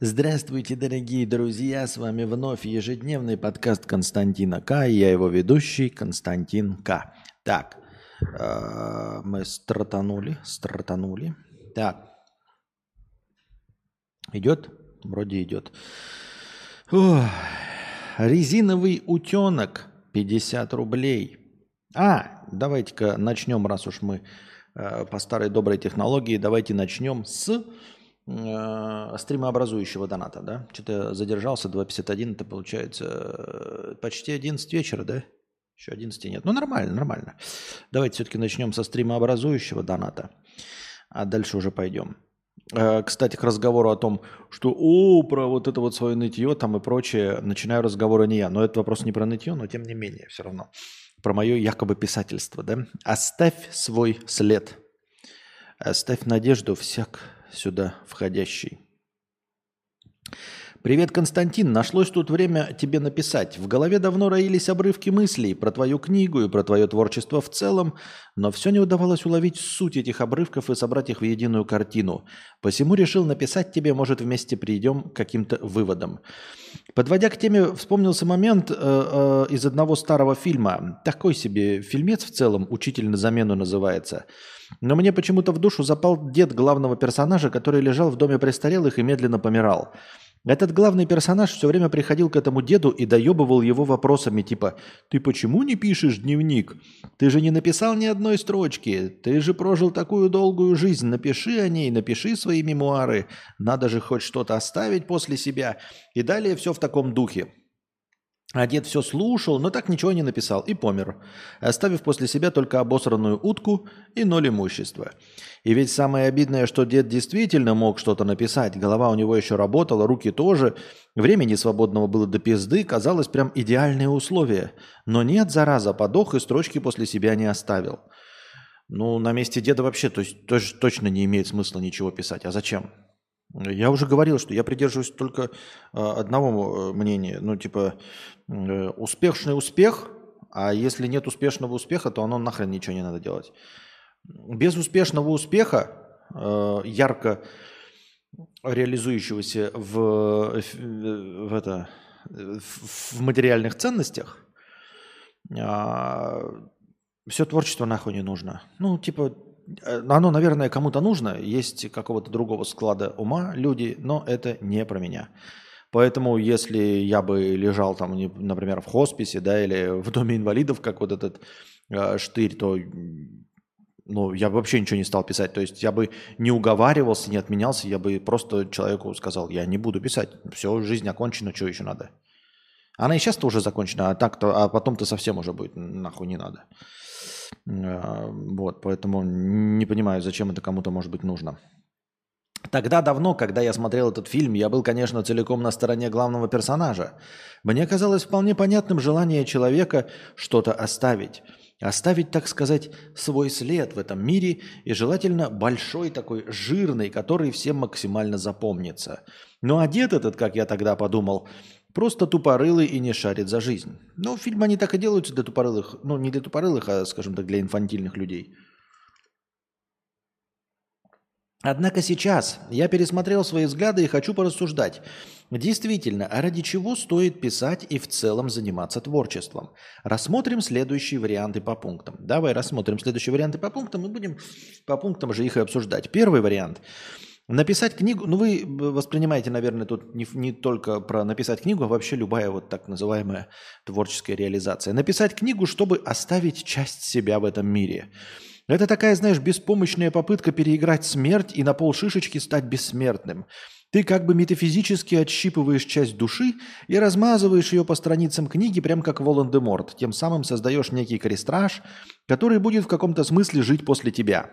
Здравствуйте, дорогие друзья! С вами вновь ежедневный подкаст Константина К. И я его ведущий Константин К. Так, э, мы стратанули, стратанули. Так, идет? Вроде идет. Ох, резиновый утенок 50 рублей. А, давайте-ка начнем, раз уж мы э, по старой доброй технологии, давайте начнем с э, стримообразующего доната, да? Что-то задержался, 2.51, это получается э, почти 11 вечера, да? Еще 11 нет. Ну, нормально, нормально. Давайте все-таки начнем со стримообразующего доната, а дальше уже пойдем. Э, кстати, к разговору о том, что о, про вот это вот свое нытье там и прочее, начинаю разговоры не я. Но это вопрос не про нытье, но тем не менее, все равно. Про мое якобы писательство, да? Оставь свой след. Оставь надежду всяк сюда входящий. «Привет, Константин. Нашлось тут время тебе написать. В голове давно роились обрывки мыслей про твою книгу и про твое творчество в целом, но все не удавалось уловить суть этих обрывков и собрать их в единую картину. Посему решил написать тебе, может, вместе придем к каким-то выводам. Подводя к теме, вспомнился момент э, э, из одного старого фильма. Такой себе фильмец в целом, «Учитель на замену» называется. Но мне почему-то в душу запал дед главного персонажа, который лежал в доме престарелых и медленно помирал. Этот главный персонаж все время приходил к этому деду и доебывал его вопросами типа «Ты почему не пишешь дневник? Ты же не написал ни одной строчки. Ты же прожил такую долгую жизнь. Напиши о ней, напиши свои мемуары. Надо же хоть что-то оставить после себя». И далее все в таком духе. А дед все слушал, но так ничего не написал и помер, оставив после себя только обосранную утку и ноль имущества. И ведь самое обидное, что дед действительно мог что-то написать, голова у него еще работала, руки тоже, времени свободного было до пизды, казалось прям идеальные условия. Но нет, зараза, подох и строчки после себя не оставил. Ну, на месте деда вообще то есть, точно не имеет смысла ничего писать. А зачем? Я уже говорил, что я придерживаюсь только а, одного э, мнения. Ну, типа, э, успешный успех, а если нет успешного успеха, то оно нахрен ничего не надо делать. Без успешного успеха, э, ярко реализующегося в, в, это, в материальных ценностях, а, все творчество нахуй не нужно. Ну, типа, оно, наверное, кому-то нужно, есть какого-то другого склада ума люди, но это не про меня. Поэтому, если я бы лежал там, например, в хосписе, да, или в доме инвалидов, как вот этот э, штырь, то ну, я бы вообще ничего не стал писать. То есть я бы не уговаривался, не отменялся, я бы просто человеку сказал, я не буду писать. Все, жизнь окончена, что еще надо? Она и сейчас-то уже закончена, а так-то, а потом-то совсем уже будет нахуй не надо. А, вот, поэтому не понимаю, зачем это кому-то может быть нужно. Тогда давно, когда я смотрел этот фильм, я был, конечно, целиком на стороне главного персонажа. Мне казалось вполне понятным желание человека что-то оставить. Оставить, так сказать, свой след в этом мире и желательно большой такой, жирный, который всем максимально запомнится. А дед этот, как я тогда подумал, Просто тупорылый и не шарит за жизнь. Ну, фильмы они так и делаются для тупорылых. Ну, не для тупорылых, а, скажем так, для инфантильных людей. Однако сейчас я пересмотрел свои взгляды и хочу порассуждать. Действительно, а ради чего стоит писать и в целом заниматься творчеством? Рассмотрим следующие варианты по пунктам. Давай рассмотрим следующие варианты по пунктам и будем по пунктам же их и обсуждать. Первый вариант – Написать книгу, ну вы воспринимаете, наверное, тут не, не только про написать книгу, а вообще любая вот так называемая творческая реализация. Написать книгу, чтобы оставить часть себя в этом мире. Это такая, знаешь, беспомощная попытка переиграть смерть и на пол шишечки стать бессмертным. Ты как бы метафизически отщипываешь часть души и размазываешь ее по страницам книги, прям как Волан-де-Морт. Тем самым создаешь некий крестраж, который будет в каком-то смысле жить после тебя.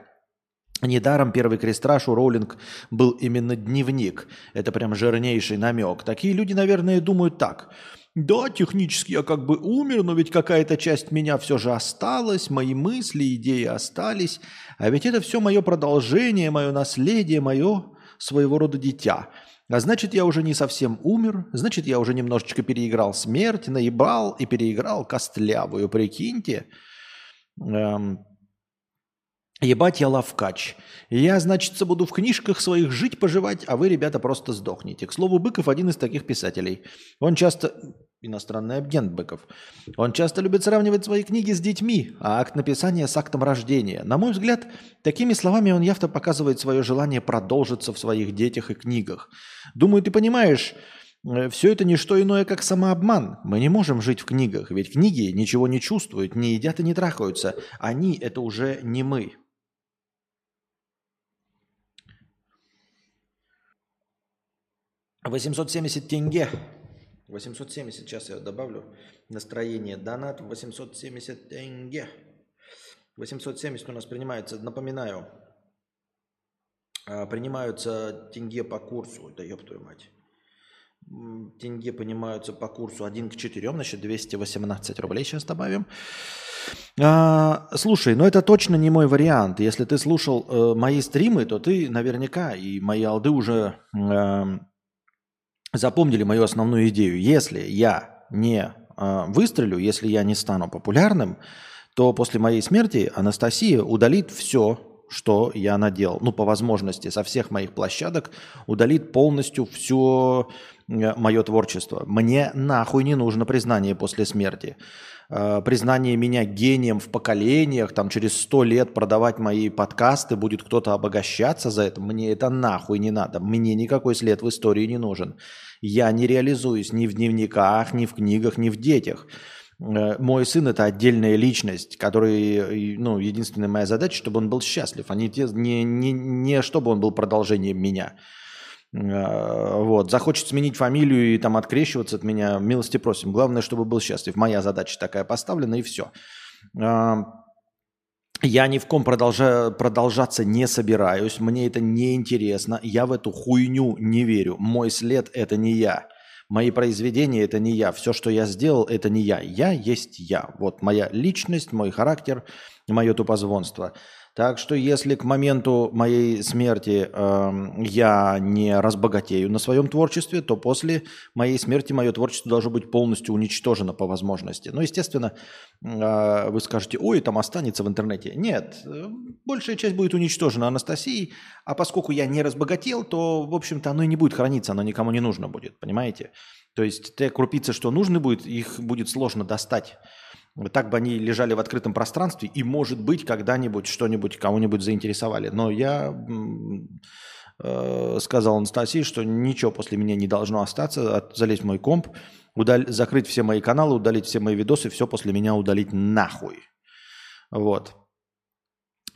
Недаром первый крестраж у Роулинг был именно дневник. Это прям жирнейший намек. Такие люди, наверное, думают так. Да, технически я как бы умер, но ведь какая-то часть меня все же осталась, мои мысли, идеи остались. А ведь это все мое продолжение, мое наследие, мое своего рода дитя. А значит, я уже не совсем умер, значит, я уже немножечко переиграл смерть, наебал и переиграл костлявую, прикиньте. Эм, Ебать я лавкач. Я, значит, буду в книжках своих жить-поживать, а вы, ребята, просто сдохнете. К слову, Быков один из таких писателей. Он часто... Иностранный агент Быков. Он часто любит сравнивать свои книги с детьми, а акт написания с актом рождения. На мой взгляд, такими словами он явно показывает свое желание продолжиться в своих детях и книгах. Думаю, ты понимаешь, э, все это не что иное, как самообман. Мы не можем жить в книгах, ведь книги ничего не чувствуют, не едят и не трахаются. Они – это уже не мы. 870 тенге. 870, сейчас я добавлю настроение. Донат 870 тенге. 870 у нас принимается, напоминаю, а, принимаются тенге по курсу. Да ёб твою мать. Тенге понимаются по курсу 1 к 4, значит 218 рублей сейчас добавим. А, слушай, ну это точно не мой вариант. Если ты слушал э, мои стримы, то ты наверняка и мои алды уже э, запомнили мою основную идею. Если я не э, выстрелю, если я не стану популярным, то после моей смерти Анастасия удалит все, что я наделал. Ну, по возможности, со всех моих площадок удалит полностью все мое творчество. Мне нахуй не нужно признание после смерти. Э, признание меня гением в поколениях, там через сто лет продавать мои подкасты, будет кто-то обогащаться за это. Мне это нахуй не надо. Мне никакой след в истории не нужен. Я не реализуюсь ни в дневниках, ни в книгах, ни в детях. Э, мой сын – это отдельная личность, который, ну, единственная моя задача, чтобы он был счастлив, а не, не, не, не чтобы он был продолжением меня. Э, вот. Захочет сменить фамилию и там открещиваться от меня, милости просим. Главное, чтобы был счастлив. Моя задача такая поставлена, и все. Э, я ни в ком продолжа, продолжаться не собираюсь, мне это не интересно, я в эту хуйню не верю. Мой след – это не я. Мои произведения – это не я. Все, что я сделал, это не я. Я есть я. Вот моя личность, мой характер, мое тупозвонство – так что если к моменту моей смерти э, я не разбогатею на своем творчестве, то после моей смерти мое творчество должно быть полностью уничтожено по возможности. Ну, естественно, э, вы скажете, ой, там останется в интернете. Нет, э, большая часть будет уничтожена Анастасией, а поскольку я не разбогател, то, в общем-то, оно и не будет храниться, оно никому не нужно будет, понимаете? То есть те крупицы, что нужны будет, их будет сложно достать. Так бы они лежали в открытом пространстве, и, может быть, когда-нибудь что-нибудь кого-нибудь заинтересовали. Но я э, сказал Анастасии, что ничего после меня не должно остаться, от, залезть в мой комп, удаль, закрыть все мои каналы, удалить все мои видосы, все после меня удалить нахуй. Вот.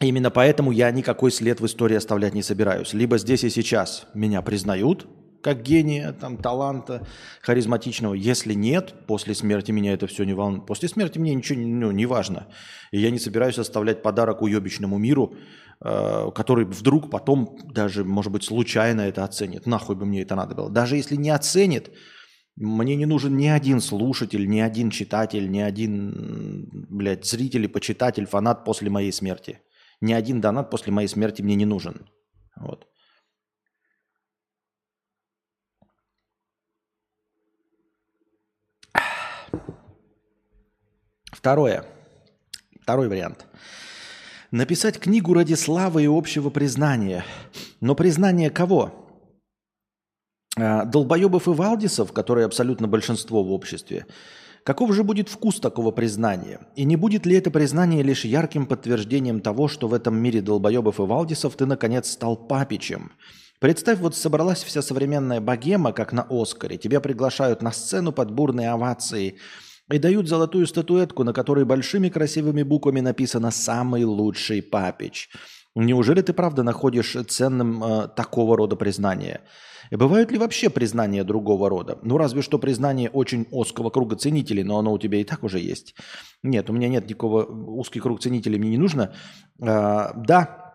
Именно поэтому я никакой след в истории оставлять не собираюсь. Либо здесь и сейчас меня признают, как гения, там, таланта, харизматичного. Если нет, после смерти меня это все не волнует. После смерти мне ничего ну, не важно. И я не собираюсь оставлять подарок уебищному миру, э, который вдруг потом даже, может быть, случайно это оценит. Нахуй бы мне это надо было. Даже если не оценит, мне не нужен ни один слушатель, ни один читатель, ни один, блядь, зритель, почитатель, фанат после моей смерти. Ни один донат после моей смерти мне не нужен. Вот. Второе. Второй вариант. Написать книгу ради славы и общего признания. Но признание кого? А, долбоебов и валдисов, которые абсолютно большинство в обществе. Каков же будет вкус такого признания? И не будет ли это признание лишь ярким подтверждением того, что в этом мире долбоебов и валдисов ты наконец стал папичем? Представь, вот собралась вся современная богема, как на Оскаре. Тебя приглашают на сцену под бурные овации – и дают золотую статуэтку, на которой большими красивыми буквами написано «Самый лучший папич». Неужели ты правда находишь ценным э, такого рода признание? И бывают ли вообще признания другого рода? Ну, разве что признание очень узкого круга ценителей, но оно у тебя и так уже есть. Нет, у меня нет никакого узкий круг ценителей, мне не нужно. Э, да,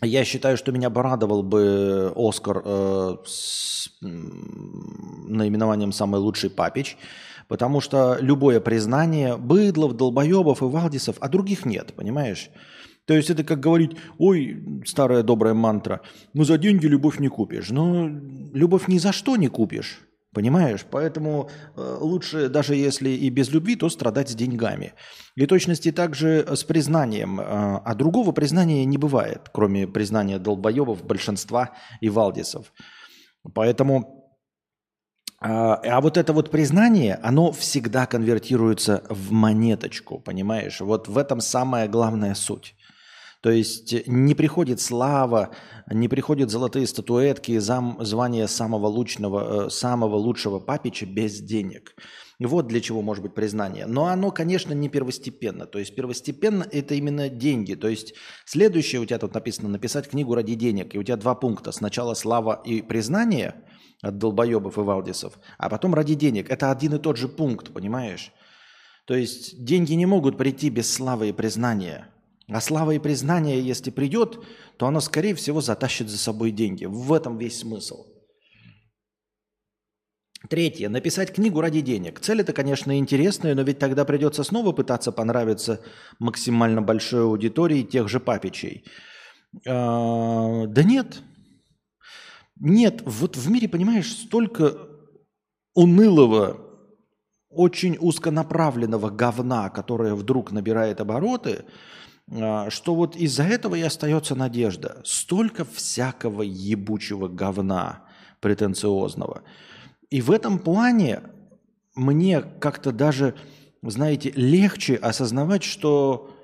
я считаю, что меня порадовал бы Оскар э, с наименованием «Самый лучший папич», Потому что любое признание быдлов, долбоебов и валдисов, а других нет, понимаешь? То есть это как говорить, ой, старая добрая мантра, ну за деньги любовь не купишь. Но любовь ни за что не купишь. Понимаешь? Поэтому э, лучше, даже если и без любви, то страдать с деньгами. И точности также с признанием. Э, а другого признания не бывает, кроме признания долбоебов, большинства и валдисов. Поэтому а, а вот это вот признание, оно всегда конвертируется в монеточку, понимаешь? Вот в этом самая главная суть. То есть не приходит слава, не приходят золотые статуэтки, зам, звание самого, лучного, э, самого лучшего папича без денег. Вот для чего может быть признание. Но оно, конечно, не первостепенно. То есть первостепенно это именно деньги. То есть следующее у тебя тут написано написать книгу ради денег. И у тебя два пункта. Сначала слава и признание от долбоебов и валдисов, а потом ради денег. Это один и тот же пункт, понимаешь? То есть деньги не могут прийти без славы и признания. А слава и признание, если придет, то оно, скорее всего, затащит за собой деньги. В этом весь смысл. Третье. Написать книгу ради денег. Цель это, конечно, интересная, но ведь тогда придется снова пытаться понравиться максимально большой аудитории тех же папичей. А, да нет. Нет. Вот в мире, понимаешь, столько унылого, очень узконаправленного говна, которое вдруг набирает обороты – а, что вот из-за этого и остается надежда. Столько всякого ебучего говна претенциозного. И в этом плане мне как-то даже, знаете, легче осознавать, что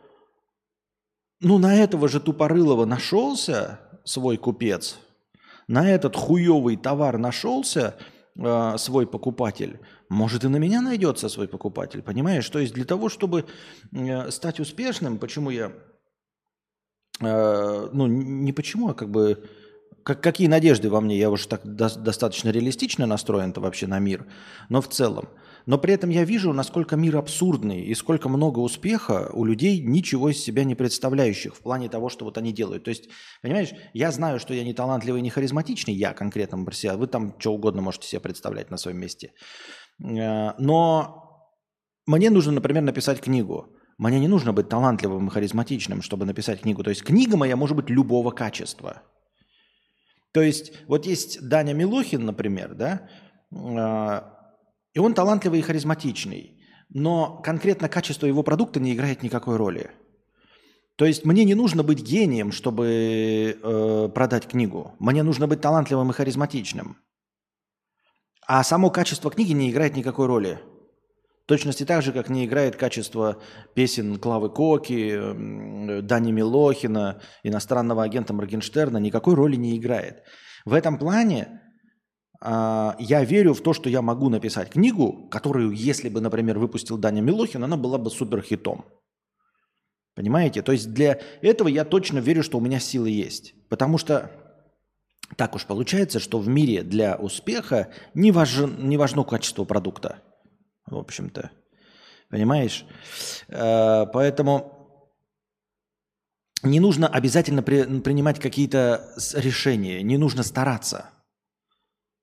ну на этого же тупорылого нашелся свой купец, на этот хуевый товар нашелся э, свой покупатель – может, и на меня найдется свой покупатель, понимаешь? То есть для того, чтобы э, стать успешным, почему я... Э, ну, не почему, а как бы... Как, какие надежды во мне? Я уже так до, достаточно реалистично настроен-то вообще на мир. Но в целом. Но при этом я вижу, насколько мир абсурдный и сколько много успеха у людей, ничего из себя не представляющих в плане того, что вот они делают. То есть, понимаешь, я знаю, что я не талантливый, не харизматичный, я конкретно себя. Вы там что угодно можете себе представлять на своем месте. Э, но мне нужно, например, написать книгу. Мне не нужно быть талантливым и харизматичным, чтобы написать книгу. То есть книга моя может быть любого качества. То есть вот есть Даня Милохин, например, да, э, и он талантливый и харизматичный, но конкретно качество его продукта не играет никакой роли. То есть мне не нужно быть гением, чтобы э, продать книгу. Мне нужно быть талантливым и харизматичным. А само качество книги не играет никакой роли. В точности так же, как не играет качество песен Клавы Коки, Дани Милохина, иностранного агента Моргенштерна, никакой роли не играет. В этом плане я верю в то, что я могу написать книгу, которую, если бы, например, выпустил Даня Милохин, она была бы суперхитом. Понимаете? То есть для этого я точно верю, что у меня силы есть. Потому что так уж получается, что в мире для успеха не, важен, не важно качество продукта. В общем-то. Понимаешь? Э, поэтому не нужно обязательно при, принимать какие-то решения, не нужно стараться.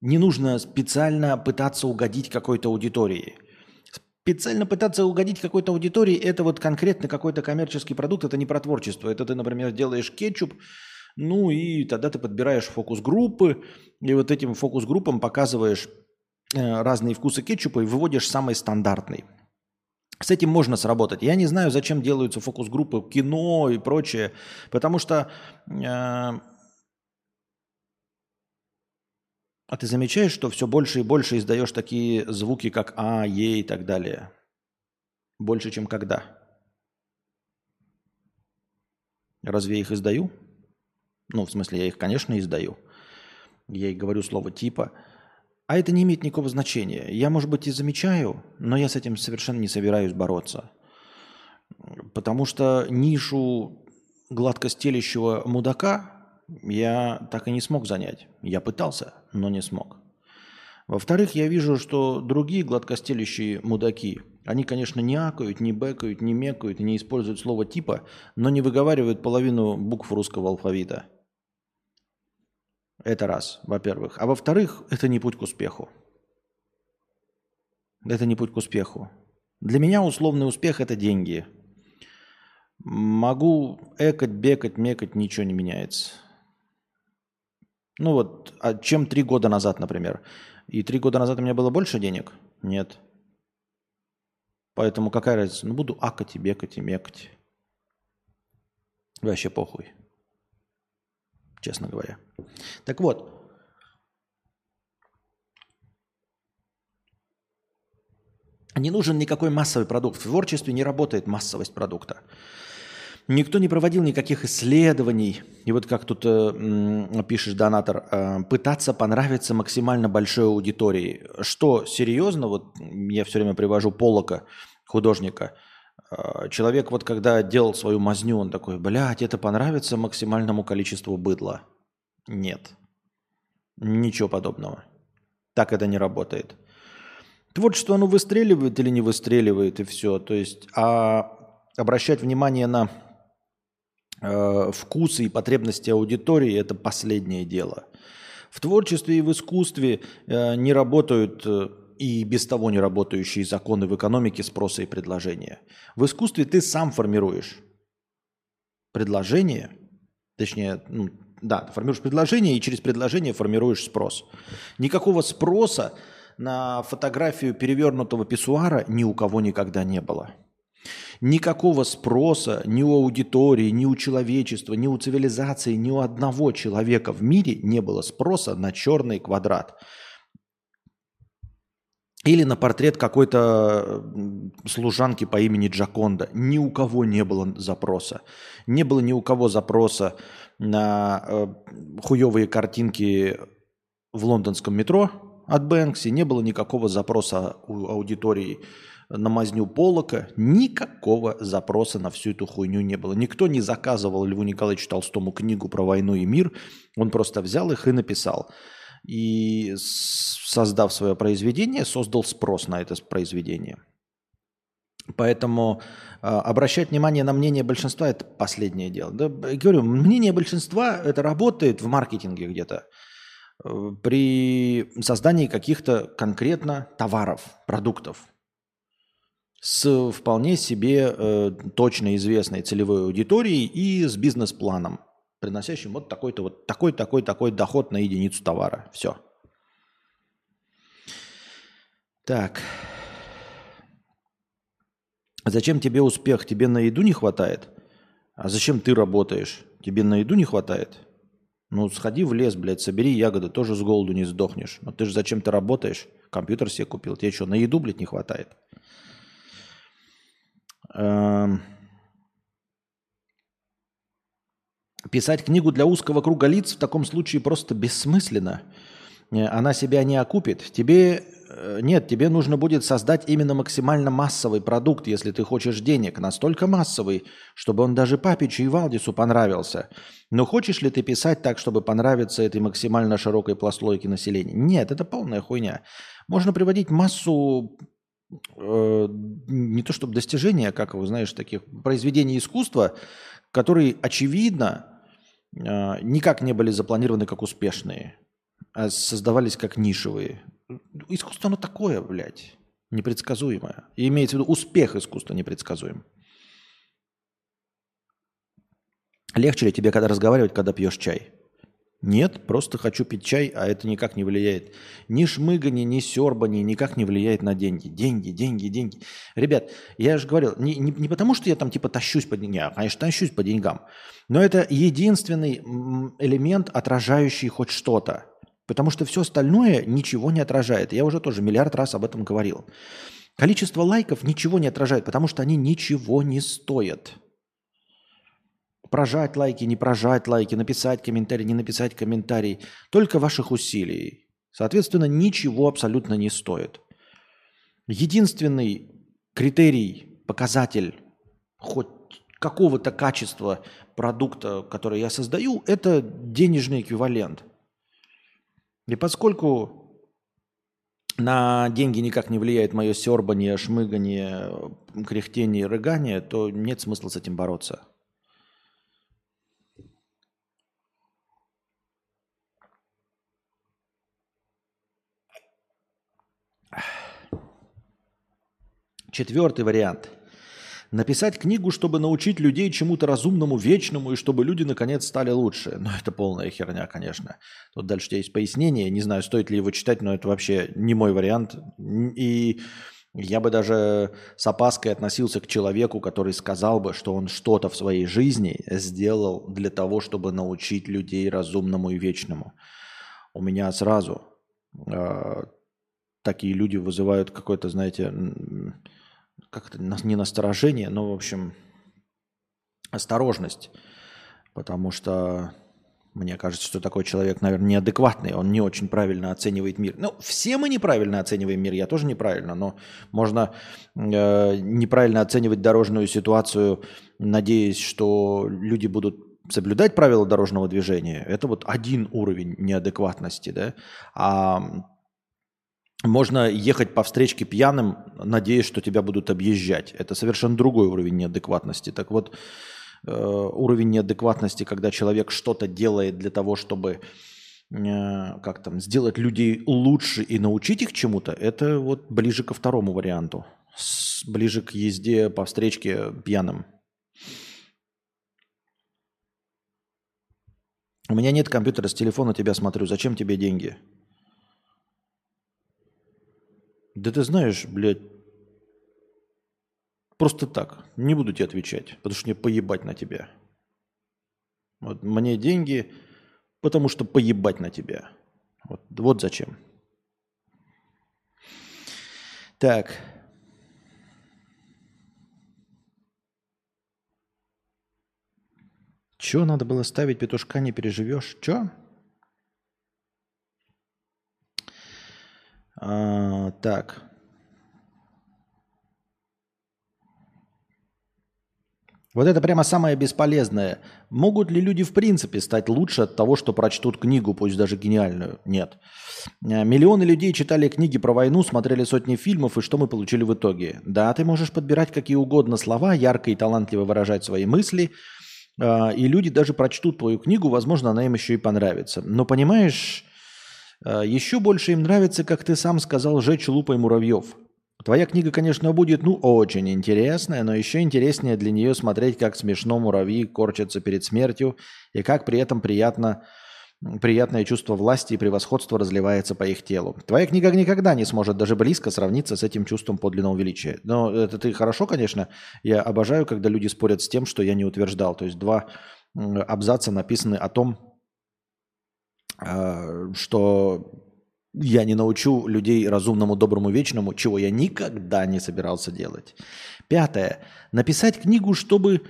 Не нужно специально пытаться угодить какой-то аудитории. Специально пытаться угодить какой-то аудитории – это вот конкретно какой-то коммерческий продукт, это не про творчество. Это ты, например, делаешь кетчуп – ну и тогда ты подбираешь фокус-группы, и вот этим фокус-группам показываешь э, разные вкусы кетчупа и выводишь самый стандартный. С этим можно сработать. Я не знаю, зачем делаются фокус-группы кино и прочее, потому что... Э, а ты замечаешь, что все больше и больше издаешь такие звуки, как А, Е и так далее? Больше, чем когда? Разве я их издаю? Ну, в смысле, я их, конечно, издаю. Я и говорю слово типа. А это не имеет никакого значения. Я, может быть, и замечаю, но я с этим совершенно не собираюсь бороться. Потому что нишу гладкостелящего мудака я так и не смог занять. Я пытался, но не смог. Во-вторых, я вижу, что другие гладкостелящие мудаки, они, конечно, не акают, не бэкают, не мекают, не используют слово типа, но не выговаривают половину букв русского алфавита – это раз, во-первых. А во-вторых, это не путь к успеху. Это не путь к успеху. Для меня условный успех – это деньги. Могу экать, бекать, мекать, ничего не меняется. Ну вот, а чем три года назад, например. И три года назад у меня было больше денег? Нет. Поэтому какая разница? Ну, буду акать и бекать и мекать. Вообще похуй. Честно говоря. Так вот. Не нужен никакой массовый продукт. В творчестве не работает массовость продукта. Никто не проводил никаких исследований. И вот как тут э, пишешь, донатор, э, пытаться понравиться максимально большой аудитории. Что, серьезно? Вот я все время привожу Полока, художника. Э, человек вот когда делал свою мазню, он такой, блядь, это понравится максимальному количеству быдла. Нет. Ничего подобного. Так это не работает. Творчество, оно выстреливает или не выстреливает, и все. То есть, а обращать внимание на э, вкусы и потребности аудитории – это последнее дело. В творчестве и в искусстве э, не работают э, и без того не работающие законы в экономике спроса и предложения. В искусстве ты сам формируешь предложение, точнее, ну, да, ты формируешь предложение и через предложение формируешь спрос. Никакого спроса на фотографию перевернутого писсуара ни у кого никогда не было. Никакого спроса ни у аудитории, ни у человечества, ни у цивилизации, ни у одного человека в мире не было спроса на черный квадрат. Или на портрет какой-то служанки по имени Джаконда. Ни у кого не было запроса. Не было ни у кого запроса на э, хуевые картинки в лондонском метро от Бэнкси. Не было никакого запроса у аудитории на мазню Полока. Никакого запроса на всю эту хуйню не было. Никто не заказывал Льву Николаевичу Толстому книгу про войну и мир. Он просто взял их и написал. И создав свое произведение, создал спрос на это произведение. Поэтому э, обращать внимание на мнение большинства – это последнее дело. Да, говорю, мнение большинства – это работает в маркетинге где-то э, при создании каких-то конкретно товаров, продуктов с вполне себе э, точно известной целевой аудиторией и с бизнес-планом, приносящим вот такой-то вот такой, такой, такой доход на единицу товара. Все. Так. Зачем тебе успех? Тебе на еду не хватает? А зачем ты работаешь? Тебе на еду не хватает? Ну, сходи в лес, блядь, собери ягоды, тоже с голоду не сдохнешь. Но ты же зачем ты работаешь? Компьютер себе купил. Тебе что, на еду, блядь, не хватает? Эм. Писать книгу для узкого круга лиц в таком случае просто бессмысленно. Э, она себя не окупит. Тебе э, нет, тебе нужно будет создать именно максимально массовый продукт, если ты хочешь денег, настолько массовый, чтобы он даже Папичу и Валдису понравился. Но хочешь ли ты писать так, чтобы понравиться этой максимально широкой пластойке населения? Нет, это полная хуйня. Можно приводить массу не то чтобы достижения, а как вы знаешь, таких произведений искусства, которые, очевидно, э, никак не были запланированы как успешные, а создавались как нишевые. Искусство оно такое, блядь, непредсказуемое. И имеется в виду успех искусства непредсказуем. Легче ли тебе когда разговаривать, когда пьешь чай? Нет, просто хочу пить чай, а это никак не влияет. Ни шмыгание, ни сербание никак не влияет на деньги. Деньги, деньги, деньги. Ребят, я же говорил, не, не, не потому, что я там типа тащусь по деньгам, конечно, тащусь по деньгам, но это единственный элемент, отражающий хоть что-то. Потому что все остальное ничего не отражает. Я уже тоже миллиард раз об этом говорил. Количество лайков ничего не отражает, потому что они ничего не стоят прожать лайки, не прожать лайки, написать комментарий, не написать комментарий. Только ваших усилий. Соответственно, ничего абсолютно не стоит. Единственный критерий, показатель хоть какого-то качества продукта, который я создаю, это денежный эквивалент. И поскольку на деньги никак не влияет мое сербание, шмыгание, кряхтение, рыгание, то нет смысла с этим бороться. Четвертый вариант. Написать книгу, чтобы научить людей чему-то разумному, вечному, и чтобы люди наконец стали лучше. Ну, это полная херня, конечно. Тут дальше у тебя есть пояснение. Не знаю, стоит ли его читать, но это вообще не мой вариант. И я бы даже с опаской относился к человеку, который сказал бы, что он что-то в своей жизни сделал для того, чтобы научить людей разумному и вечному. У меня сразу э, такие люди вызывают какое-то, знаете, как-то не насторожение, но, в общем, осторожность. Потому что мне кажется, что такой человек, наверное, неадекватный, он не очень правильно оценивает мир. Ну, все мы неправильно оцениваем мир, я тоже неправильно, но можно э, неправильно оценивать дорожную ситуацию, надеясь, что люди будут соблюдать правила дорожного движения. Это вот один уровень неадекватности, да. А можно ехать по встречке пьяным, надеясь, что тебя будут объезжать. Это совершенно другой уровень неадекватности. Так вот, э, уровень неадекватности, когда человек что-то делает для того, чтобы э, как там, сделать людей лучше и научить их чему-то, это вот ближе ко второму варианту. Ближе к езде по встречке пьяным. У меня нет компьютера, с телефона тебя смотрю. Зачем тебе деньги? Да ты знаешь, блядь, просто так. Не буду тебе отвечать, потому что мне поебать на тебя. Вот мне деньги, потому что поебать на тебя. Вот, вот зачем. Так. Чё надо было ставить петушка, не переживешь? Чё? А, так. Вот это прямо самое бесполезное. Могут ли люди в принципе стать лучше от того, что прочтут книгу, пусть даже гениальную? Нет. А, миллионы людей читали книги про войну, смотрели сотни фильмов, и что мы получили в итоге? Да, ты можешь подбирать какие угодно слова, ярко и талантливо выражать свои мысли, а, и люди даже прочтут твою книгу, возможно, она им еще и понравится. Но понимаешь, Еще больше им нравится, как ты сам сказал, жечь лупой муравьев. Твоя книга, конечно, будет, ну, очень интересная, но еще интереснее для нее смотреть, как смешно муравьи корчатся перед смертью и как при этом приятно, приятное чувство власти и превосходства разливается по их телу. Твоя книга никогда не сможет даже близко сравниться с этим чувством подлинного величия. Но это ты хорошо, конечно. Я обожаю, когда люди спорят с тем, что я не утверждал. То есть два абзаца написаны о том, что я не научу людей разумному, доброму, вечному, чего я никогда не собирался делать. Пятое. Написать книгу, чтобы...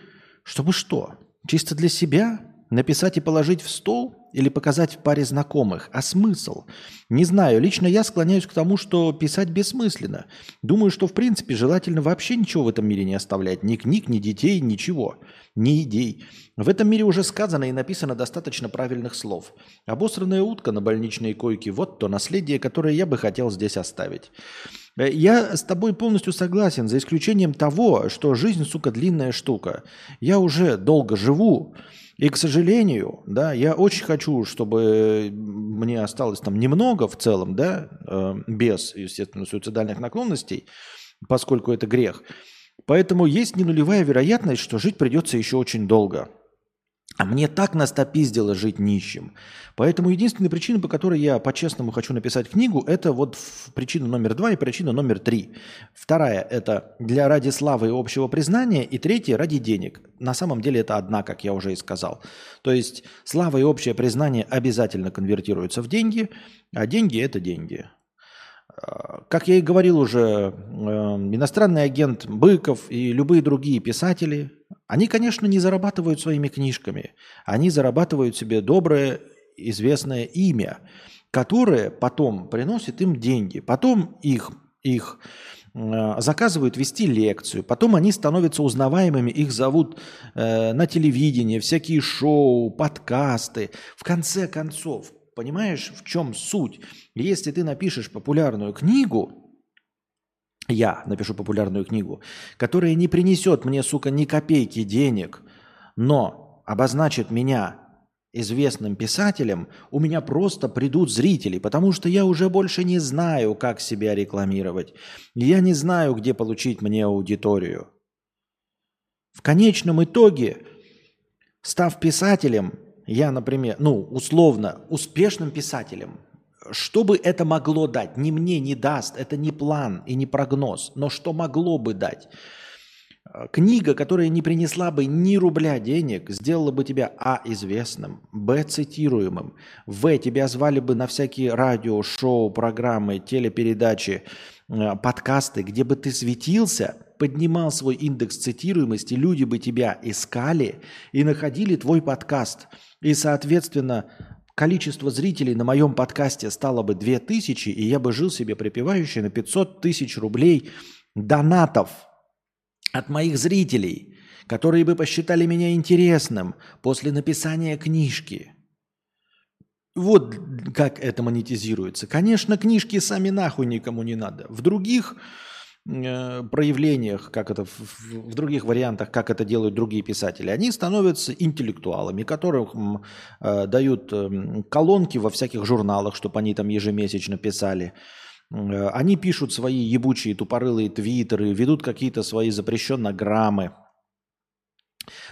Чтобы что? Чисто для себя? Написать и положить в стол? Или показать в паре знакомых? А смысл? Не знаю. Лично я склоняюсь к тому, что писать бессмысленно. Думаю, что в принципе желательно вообще ничего в этом мире не оставлять. Ни книг, ни детей, ничего ни идей. В этом мире уже сказано и написано достаточно правильных слов. Обосранная утка на больничной койке – вот то наследие, которое я бы хотел здесь оставить. Э, я с тобой полностью согласен, за исключением того, что жизнь, сука, длинная штука. Я уже долго живу, и, к сожалению, да, я очень хочу, чтобы мне осталось там немного в целом, да, э, без, естественно, суицидальных наклонностей, поскольку это грех – Поэтому есть не нулевая вероятность, что жить придется еще очень долго. А мне так настопиздило жить нищим. Поэтому единственная причина, по которой я по-честному хочу написать книгу, это вот причина номер два и причина номер три. Вторая – это для ради славы и общего признания, и третья – ради денег. На самом деле это одна, как я уже и сказал. То есть слава и общее признание обязательно конвертируются в деньги, а деньги – это деньги. Как я и говорил уже, эм, иностранный агент Быков и любые другие писатели, они, конечно, не зарабатывают своими книжками. Они зарабатывают себе доброе, известное имя, которое потом приносит им деньги. Потом их, их э, заказывают вести лекцию, потом они становятся узнаваемыми, их зовут э, на телевидении, всякие шоу, подкасты. В конце концов, Понимаешь, в чем суть? Если ты напишешь популярную книгу, я напишу популярную книгу, которая не принесет мне, сука, ни копейки денег, но обозначит меня известным писателем, у меня просто придут зрители, потому что я уже больше не знаю, как себя рекламировать. Я не знаю, где получить мне аудиторию. В конечном итоге, став писателем, я, например, ну, условно, успешным писателем, что бы это могло дать? Ни мне не даст, это не план и не прогноз, но что могло бы дать? Э, книга, которая не принесла бы ни рубля денег, сделала бы тебя а. известным, б. цитируемым, в. тебя звали бы на всякие радио, шоу, программы, телепередачи, э, подкасты, где бы ты светился, поднимал свой индекс цитируемости, люди бы тебя искали и находили твой подкаст. И, соответственно, количество зрителей на моем подкасте стало бы 2000, и я бы жил себе припевающий на 500 тысяч рублей донатов – от моих зрителей, которые бы посчитали меня интересным после написания книжки. Вот как это монетизируется. Конечно, книжки сами нахуй никому не надо. В других проявлениях, как это в, других вариантах, как это делают другие писатели, они становятся интеллектуалами, которым э, дают э, колонки во всяких журналах, чтобы они там ежемесячно писали. Э, они пишут свои ебучие тупорылые твиттеры, ведут какие-то свои запрещенные граммы,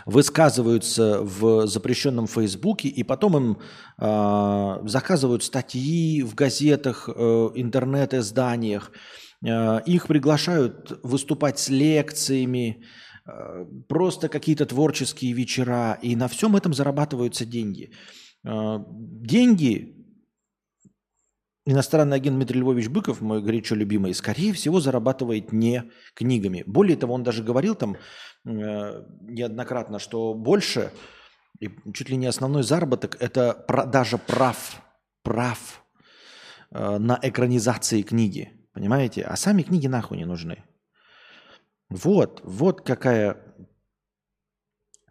высказываются в запрещенном Фейсбуке, и потом им э, заказывают статьи в газетах, э, интернет-изданиях, э, их приглашают выступать с лекциями, э, просто какие-то творческие вечера, и на всем этом зарабатываются деньги. Э, деньги иностранный агент Дмитрий Львович Быков, мой горячо любимый, скорее всего, зарабатывает не книгами. Более того, он даже говорил там э, неоднократно, что больше, и чуть ли не основной заработок, это продажа прав, прав э, на экранизации книги. Понимаете? А сами книги нахуй не нужны. Вот, вот какая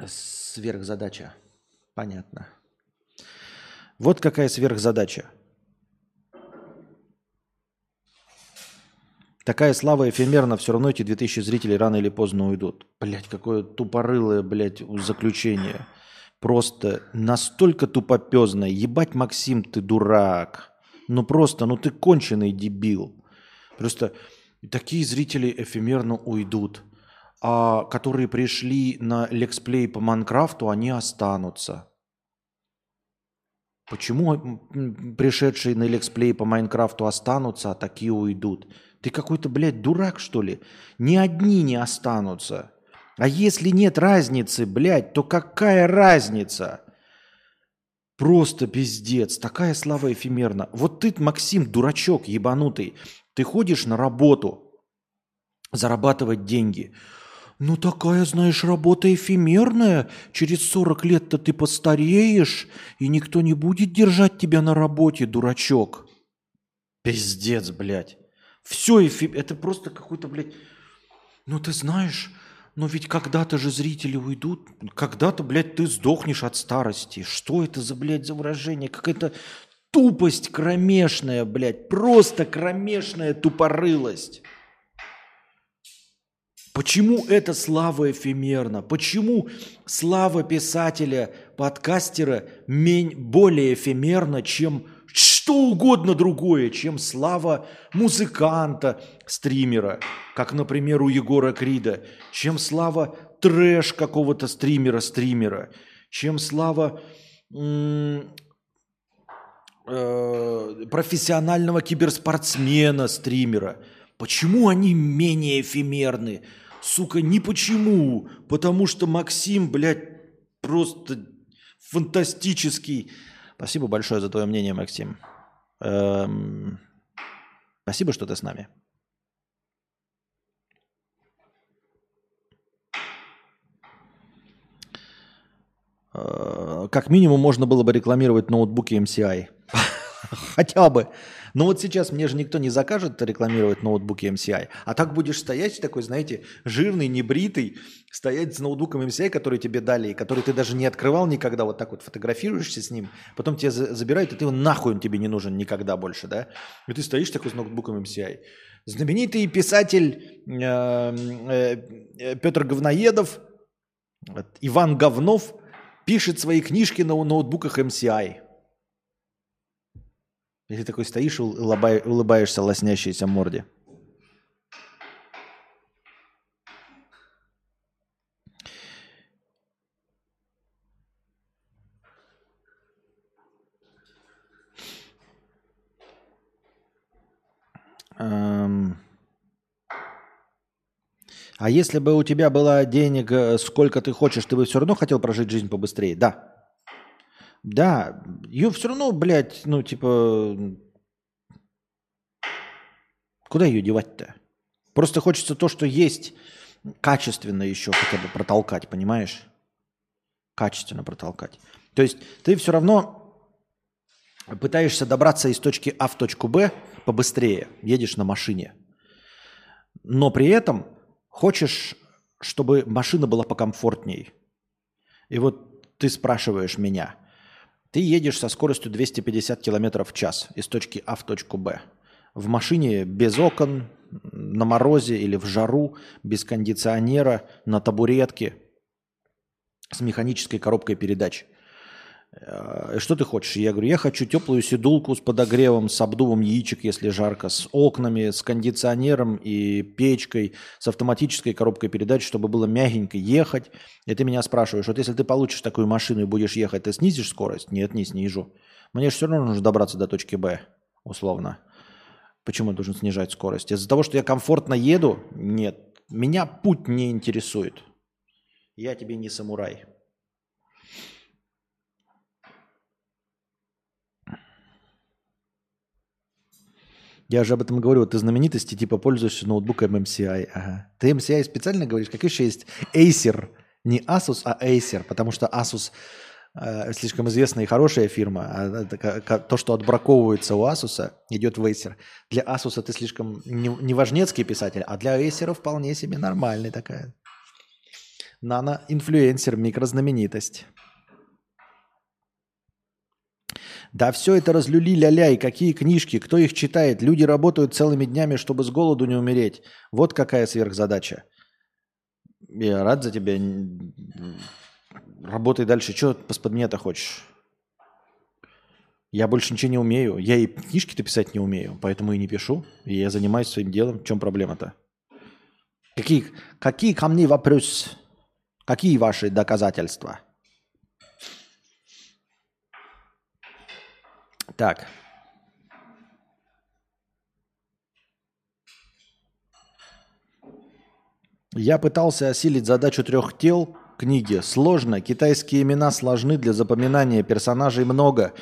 сверхзадача. Понятно. Вот какая сверхзадача. Такая слава эфемерна, все равно эти 2000 зрителей рано или поздно уйдут. Блять, какое тупорылое, блядь, заключение. Просто настолько тупопезное. Ебать, Максим, ты дурак. Ну просто, ну ты конченый дебил. Просто такие зрители эфемерно уйдут. А которые пришли на лексплей по Майнкрафту, они останутся. Почему пришедшие на лексплей по Майнкрафту останутся, а такие уйдут? Ты какой-то, блядь, дурак, что ли? Ни одни не останутся. А если нет разницы, блядь, то какая разница? Просто пиздец. Такая слава эфемерна. Вот ты, Максим, дурачок ебанутый. Ты ходишь на работу зарабатывать деньги. Ну такая, знаешь, работа эфемерная. Через 40 лет-то ты постареешь, и никто не будет держать тебя на работе, дурачок. Пиздец, блядь. Все, эфи... это просто какой-то, блядь... Ну ты знаешь, но ведь когда-то же зрители уйдут, когда-то, блядь, ты сдохнешь от старости. Что это за, блядь, за выражение? Какая-то тупость кромешная, блядь, просто кромешная тупорылость. Почему эта слава эфемерна? Почему слава писателя, подкастера более эфемерна, чем что угодно другое, чем слава музыканта, стримера, как, например, у Егора Крида, чем слава трэш какого-то стримера, стримера, чем слава э, профессионального киберспортсмена, стримера. Почему они менее эфемерны? Сука, не почему. Потому что Максим, блядь, просто фантастический Спасибо большое за твое мнение, Максим. Эм, спасибо, что ты с нами. Э, как минимум можно было бы рекламировать ноутбуки MCI. Хотя бы. Но вот сейчас мне же никто не закажет рекламировать ноутбуки MCI. А так будешь стоять такой, знаете, жирный, небритый, стоять с ноутбуком MCI, который тебе дали, который ты даже не открывал никогда, вот так вот фотографируешься с ним, потом тебя забирают, и ты нахуй он тебе не нужен никогда больше, да? И ты стоишь такой с ноутбуком MCI. Знаменитый писатель э, э, Петр Говноедов, Иван Говнов пишет свои книжки на ноутбуках MCI. И ты такой стоишь и улыбаешься лоснящейся морде. Эм. А если бы у тебя было денег, э, сколько ты хочешь, ты бы все равно хотел прожить жизнь побыстрее? Да. Да. Ее все равно, блядь, ну, типа... Куда ее девать-то? Просто хочется то, что есть, качественно еще хотя бы протолкать, понимаешь? Качественно протолкать. То есть ты все равно пытаешься добраться из точки А в точку Б побыстрее, едешь на машине. Но при этом хочешь, чтобы машина была покомфортней. И вот ты спрашиваешь меня, ты едешь со скоростью 250 км в час из точки А в точку Б. В машине без окон, на морозе или в жару, без кондиционера, на табуретке – с механической коробкой передач. Э, что ты хочешь? Я говорю, я хочу теплую седулку с подогревом, с обдувом яичек, если жарко, с окнами, с кондиционером и печкой, с автоматической коробкой передач, чтобы было мягенько ехать. И ты меня спрашиваешь, вот если ты получишь такую машину и будешь ехать, ты снизишь скорость? Нет, не снижу. Мне же все равно нужно добраться до точки Б, условно. Почему я должен снижать скорость? Из-за того, что я комфортно еду? Нет. Меня путь не интересует. Я тебе не самурай. Я же об этом говорю. Ты знаменитости типа пользуешься ноутбуком MCI. Ага. Ты MCI специально говоришь? Как еще есть Acer? Не Asus, а Acer. Потому что Asus э, слишком известная и хорошая фирма. А это, то, что отбраковывается у Asus, идет в Acer. Для Asus ты слишком не, не важнецкий писатель, а для Acer вполне себе нормальный такая. Нано-инфлюенсер, микрознаменитость. Да все это разлюли ля-ля, и какие книжки, кто их читает? Люди работают целыми днями, чтобы с голоду не умереть. Вот какая сверхзадача. Я рад за тебя. Работай дальше. Что под меня-то хочешь? Я больше ничего не умею. Я и книжки-то писать не умею, поэтому и не пишу. И я занимаюсь своим делом. В чем проблема-то? Какие, какие ко мне вопросы? Какие ваши доказательства? Так. Я пытался осилить задачу трех тел книги. Сложно. Китайские имена сложны для запоминания. Персонажей много.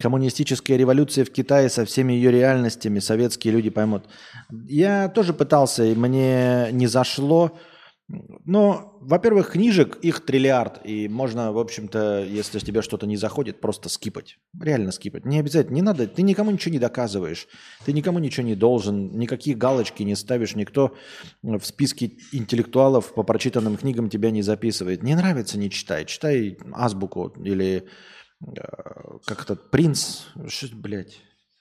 Коммунистическая революция в Китае со всеми ее реальностями. Советские люди поймут. Я тоже пытался, и мне не зашло. Ну, во-первых, книжек их триллиард, и можно, в общем-то, если тебе что-то не заходит, просто скипать. Реально скипать. Не обязательно, не надо, ты никому ничего не доказываешь, ты никому ничего не должен, никакие галочки не ставишь, никто в списке интеллектуалов по прочитанным книгам тебя не записывает. Не нравится, не читай. Читай азбуку или э, как то принц, что, блядь,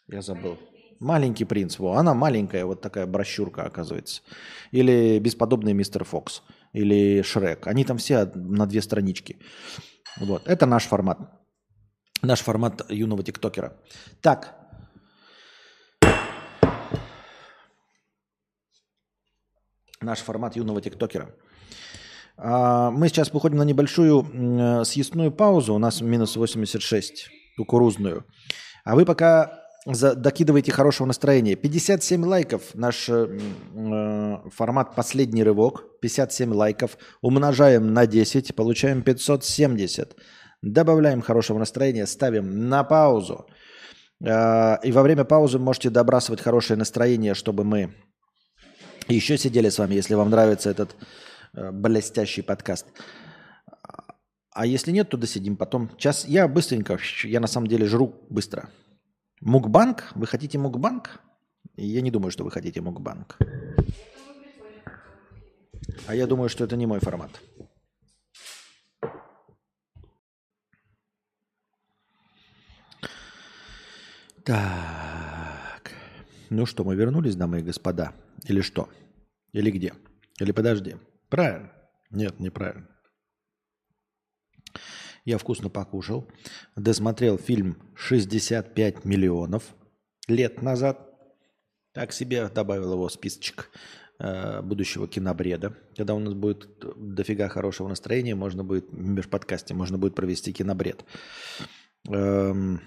я забыл. Маленький принц. Во, она маленькая, вот такая брошюрка, оказывается. Или бесподобный мистер Фокс. Или Шрек. Они там все на две странички. Вот. Это наш формат. Наш формат юного тиктокера. Так. Наш формат юного тиктокера. А, мы сейчас выходим на небольшую съестную паузу. У нас минус 86 кукурузную. А вы пока за, докидывайте хорошего настроения. 57 лайков. Наш э, э, формат «Последний рывок». 57 лайков. Умножаем на 10. Получаем 570. Добавляем хорошего настроения. Ставим на паузу. Э, и во время паузы можете добрасывать хорошее настроение, чтобы мы еще сидели с вами, если вам нравится этот э, блестящий подкаст. А если нет, то досидим потом. Сейчас я быстренько, я на самом деле жру быстро. Мукбанк? Вы хотите мукбанк? Я не думаю, что вы хотите мукбанк. А я думаю, что это не мой формат. Так. Ну что, мы вернулись, дамы и господа? Или что? Или где? Или подожди. Правильно? Нет, неправильно. Я вкусно покушал. Досмотрел фильм «65 миллионов» лет назад. Так себе добавил его в списочек э, будущего кинобреда. Когда у нас будет дофига хорошего настроения, можно будет в межподкасте, можно будет провести кинобред. Эм,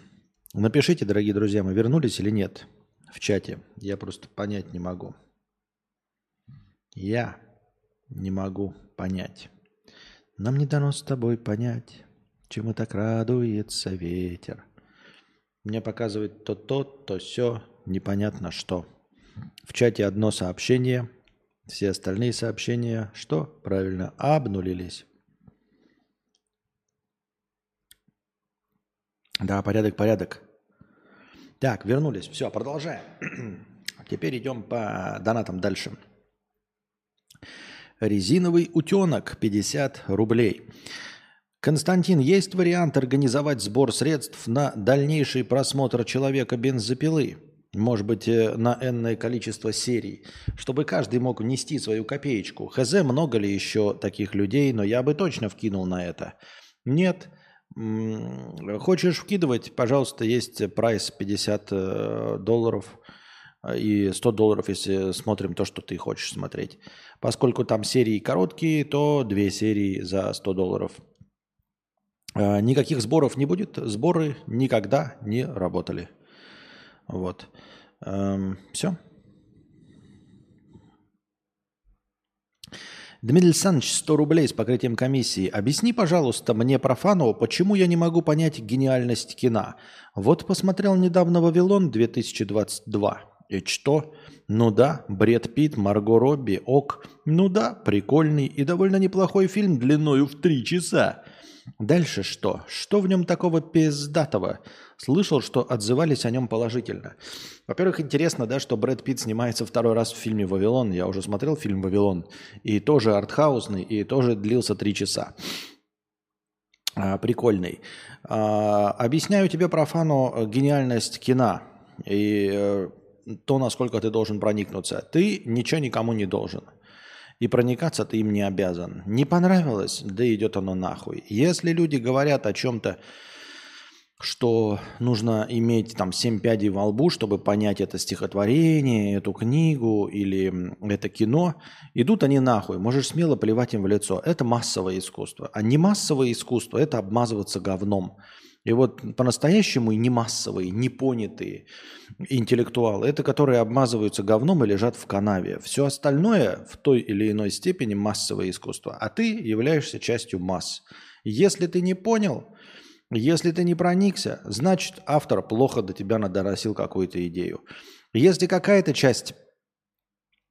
напишите, дорогие друзья, мы вернулись или нет. в чате. Я просто понять не могу. Я не могу понять. Нам не дано с тобой понять, чему так радуется ветер. Мне показывает то то, то все, непонятно что. В чате одно сообщение, все остальные сообщения, что? Правильно, обнулились. Да, порядок, порядок. Так, вернулись. Все, продолжаем. Теперь идем по донатам дальше. Резиновый утенок 50 рублей. Константин, есть вариант организовать сбор средств на дальнейший просмотр человека бензопилы? Может быть, э, на энное количество серий, чтобы каждый мог внести свою копеечку. Хз, много ли еще таких людей, но я бы точно вкинул на это. Нет, Хочешь вкидывать, пожалуйста, есть прайс 50 э, долларов и 100 долларов, если смотрим то, что ты хочешь смотреть. Поскольку там серии короткие, то две серии за 100 долларов. А, никаких сборов не будет. Сборы никогда не работали. Вот. Эм, все. Дмитрий Александрович, 100 рублей с покрытием комиссии. Объясни, пожалуйста, мне, профану, почему я не могу понять гениальность кино. Вот посмотрел недавно «Вавилон» 2022. И что? Ну да, Бред Питт, Марго Робби, ок. Ну да, прикольный и довольно неплохой фильм длиною в три часа. Дальше что? Что в нем такого пиздатого? Слышал, что отзывались о нем положительно. Во-первых, интересно, да, что Брэд Питт снимается второй раз в фильме «Вавилон». Я уже смотрел фильм «Вавилон». И тоже артхаусный, и тоже длился три часа. А, прикольный. А, объясняю тебе, профану, гениальность кино. И э, то, насколько ты должен проникнуться. Ты ничего никому не должен. И проникаться ты им не обязан. Не понравилось? Да идет оно нахуй. Если люди говорят о чем-то, что нужно иметь там семь пядей во лбу, чтобы понять это стихотворение, эту книгу или это кино. Идут они нахуй, можешь смело плевать им в лицо. Это массовое искусство. А не массовое искусство – это обмазываться говном. И вот по-настоящему не массовые, не понятые интеллектуалы, это которые обмазываются говном и лежат в канаве. Все остальное в той или иной степени массовое искусство. А ты являешься частью масс. Если ты не понял, если ты не проникся, значит автор плохо до тебя надоросил какую-то идею. Если какая-то часть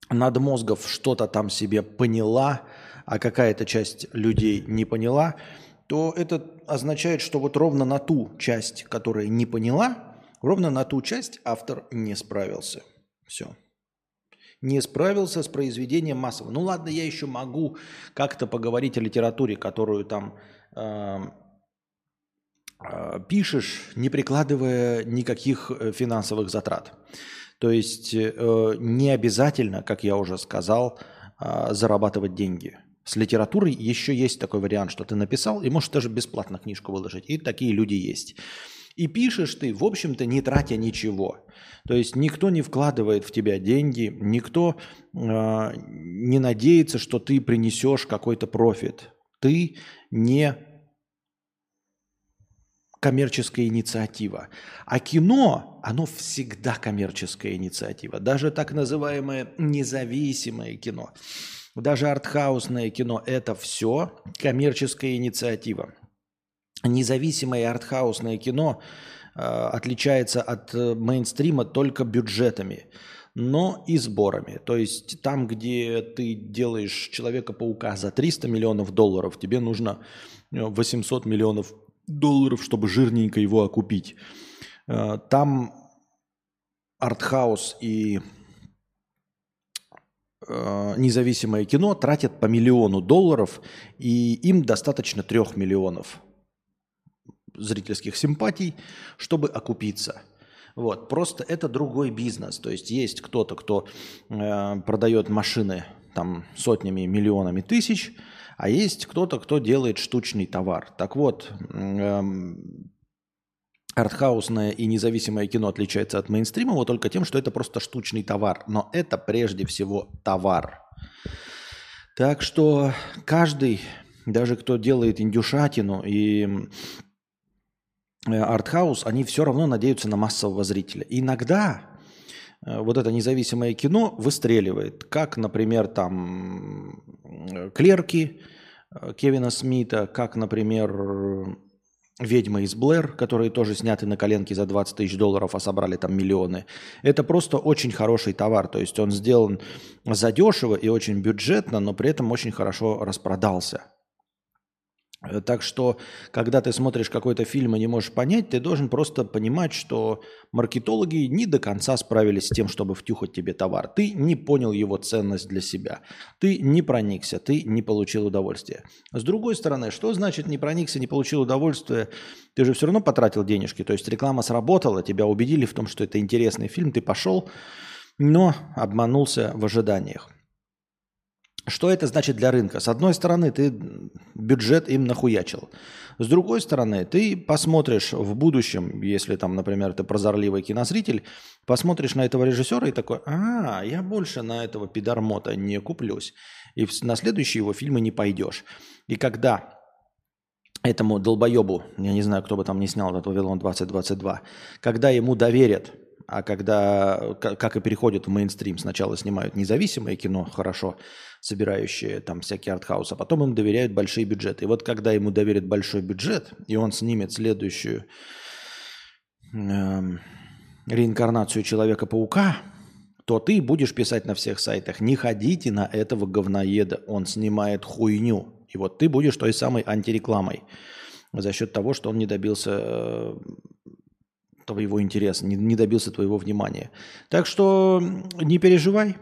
надмозгов что-то там себе поняла, а какая-то часть людей не поняла – то это означает, что вот ровно на ту часть, которая не поняла, ровно на ту часть автор не справился. Все. Не справился с произведением массового. Ну ладно, я еще могу как-то поговорить о литературе, которую там э, э, пишешь, не прикладывая никаких э, финансовых затрат. То есть э, не обязательно, как я уже сказал, э, зарабатывать деньги. С литературой еще есть такой вариант, что ты написал и можешь даже бесплатно книжку выложить. И такие люди есть. И пишешь ты, в общем-то, не тратя ничего. То есть никто не вкладывает в тебя деньги, никто э, не надеется, что ты принесешь какой-то профит. Ты не коммерческая инициатива. А кино, оно всегда коммерческая инициатива. Даже так называемое независимое кино. Даже артхаусное кино – это все коммерческая инициатива. Независимое артхаусное кино э, отличается от э, мейнстрима только бюджетами, но и сборами. То есть там, где ты делаешь Человека-паука за 300 миллионов долларов, тебе нужно 800 э, миллионов долларов, чтобы жирненько его окупить. Э, там артхаус и независимое кино тратят по миллиону долларов, и им достаточно трех миллионов зрительских симпатий, чтобы окупиться. Вот. Просто это другой бизнес. То есть есть кто-то, кто э, продает машины там сотнями, миллионами тысяч, а есть кто-то, кто делает штучный товар. Так вот, э, артхаусное и независимое кино отличается от мейнстримового только тем, что это просто штучный товар. Но это прежде всего товар. Так что каждый, даже кто делает индюшатину и э, артхаус, они все равно надеются на массового зрителя. Иногда э, вот это независимое кино выстреливает. Как, например, там «Клерки» э, Кевина Смита, как, например, «Ведьма из Блэр», которые тоже сняты на коленке за 20 тысяч долларов, а собрали там миллионы. Это просто очень хороший товар. То есть он сделан задешево и очень бюджетно, но при этом очень хорошо распродался. Э, так что, когда ты смотришь какой-то фильм и не можешь понять, ты должен просто понимать, что маркетологи не до конца справились с тем, чтобы втюхать тебе товар. Ты не понял его ценность для себя. Ты не проникся, ты не получил удовольствия. С другой стороны, что значит не проникся, не получил удовольствия? Ты же все равно потратил денежки. То есть реклама сработала, тебя убедили в том, что это интересный фильм, ты пошел, но обманулся в ожиданиях. Что это значит для рынка? С одной стороны, ты бюджет им нахуячил. С другой стороны, ты посмотришь в будущем, если там, например, ты прозорливый кинозритель, посмотришь на этого режиссера и такой, а, я больше на этого пидармота не куплюсь. И на следующие его фильмы не пойдешь. И когда этому долбоебу, я не знаю, кто бы там не снял этот «Вавилон 2022», когда ему доверят а когда, как и переходят в мейнстрим, сначала снимают независимое кино, хорошо собирающие там всякие артхаусы, а потом им доверяют большие бюджеты. И вот когда ему доверят большой бюджет, и он снимет следующую э, реинкарнацию Человека-паука, то ты будешь писать на всех сайтах, не ходите на этого говноеда, он снимает хуйню. И вот ты будешь той самой антирекламой за счет того, что он не добился э, твоего интереса, не, не добился твоего внимания. Так что не переживай,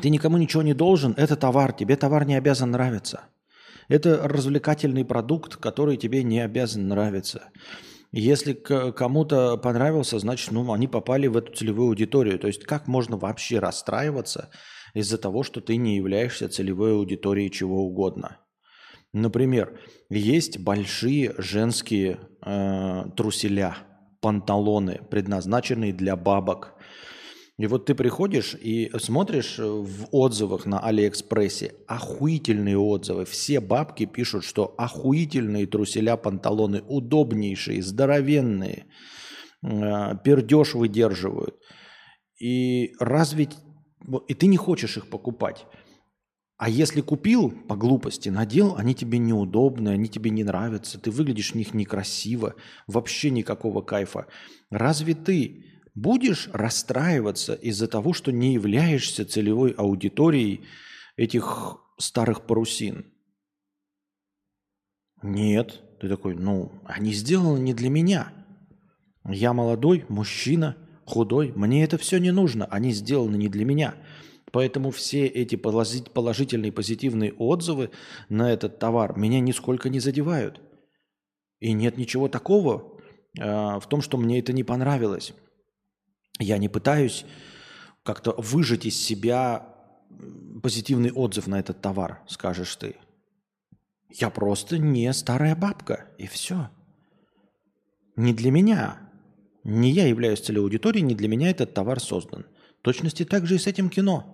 ты никому ничего не должен, это товар, тебе товар не обязан нравиться. Это развлекательный продукт, который тебе не обязан нравиться. Если кому-то понравился, значит, ну, они попали в эту целевую аудиторию. То есть как можно вообще расстраиваться из-за того, что ты не являешься целевой аудиторией чего угодно? Например, есть большие женские э, труселя – панталоны, предназначенные для бабок. И вот ты приходишь и смотришь в отзывах на Алиэкспрессе охуительные отзывы. Все бабки пишут, что охуительные труселя, панталоны, удобнейшие, здоровенные, э, пердеж выдерживают. И разве... И ты не хочешь их покупать. А если купил по глупости, надел, они тебе неудобны, они тебе не нравятся, ты выглядишь в них некрасиво, вообще никакого кайфа. Разве ты будешь расстраиваться из-за того, что не являешься целевой аудиторией этих старых парусин? Нет. Ты такой, ну, они сделаны не для меня. Я молодой, мужчина, худой, мне это все не нужно, они сделаны не для меня. Поэтому все эти положительные, позитивные отзывы на этот товар меня нисколько не задевают. И нет ничего такого э, в том, что мне это не понравилось. Я не пытаюсь как-то выжать из себя позитивный отзыв на этот товар, скажешь ты. Я просто не старая бабка, и все. Не для меня. Не я являюсь целевой аудиторией, не для меня этот товар создан. В точности так же и с этим кино.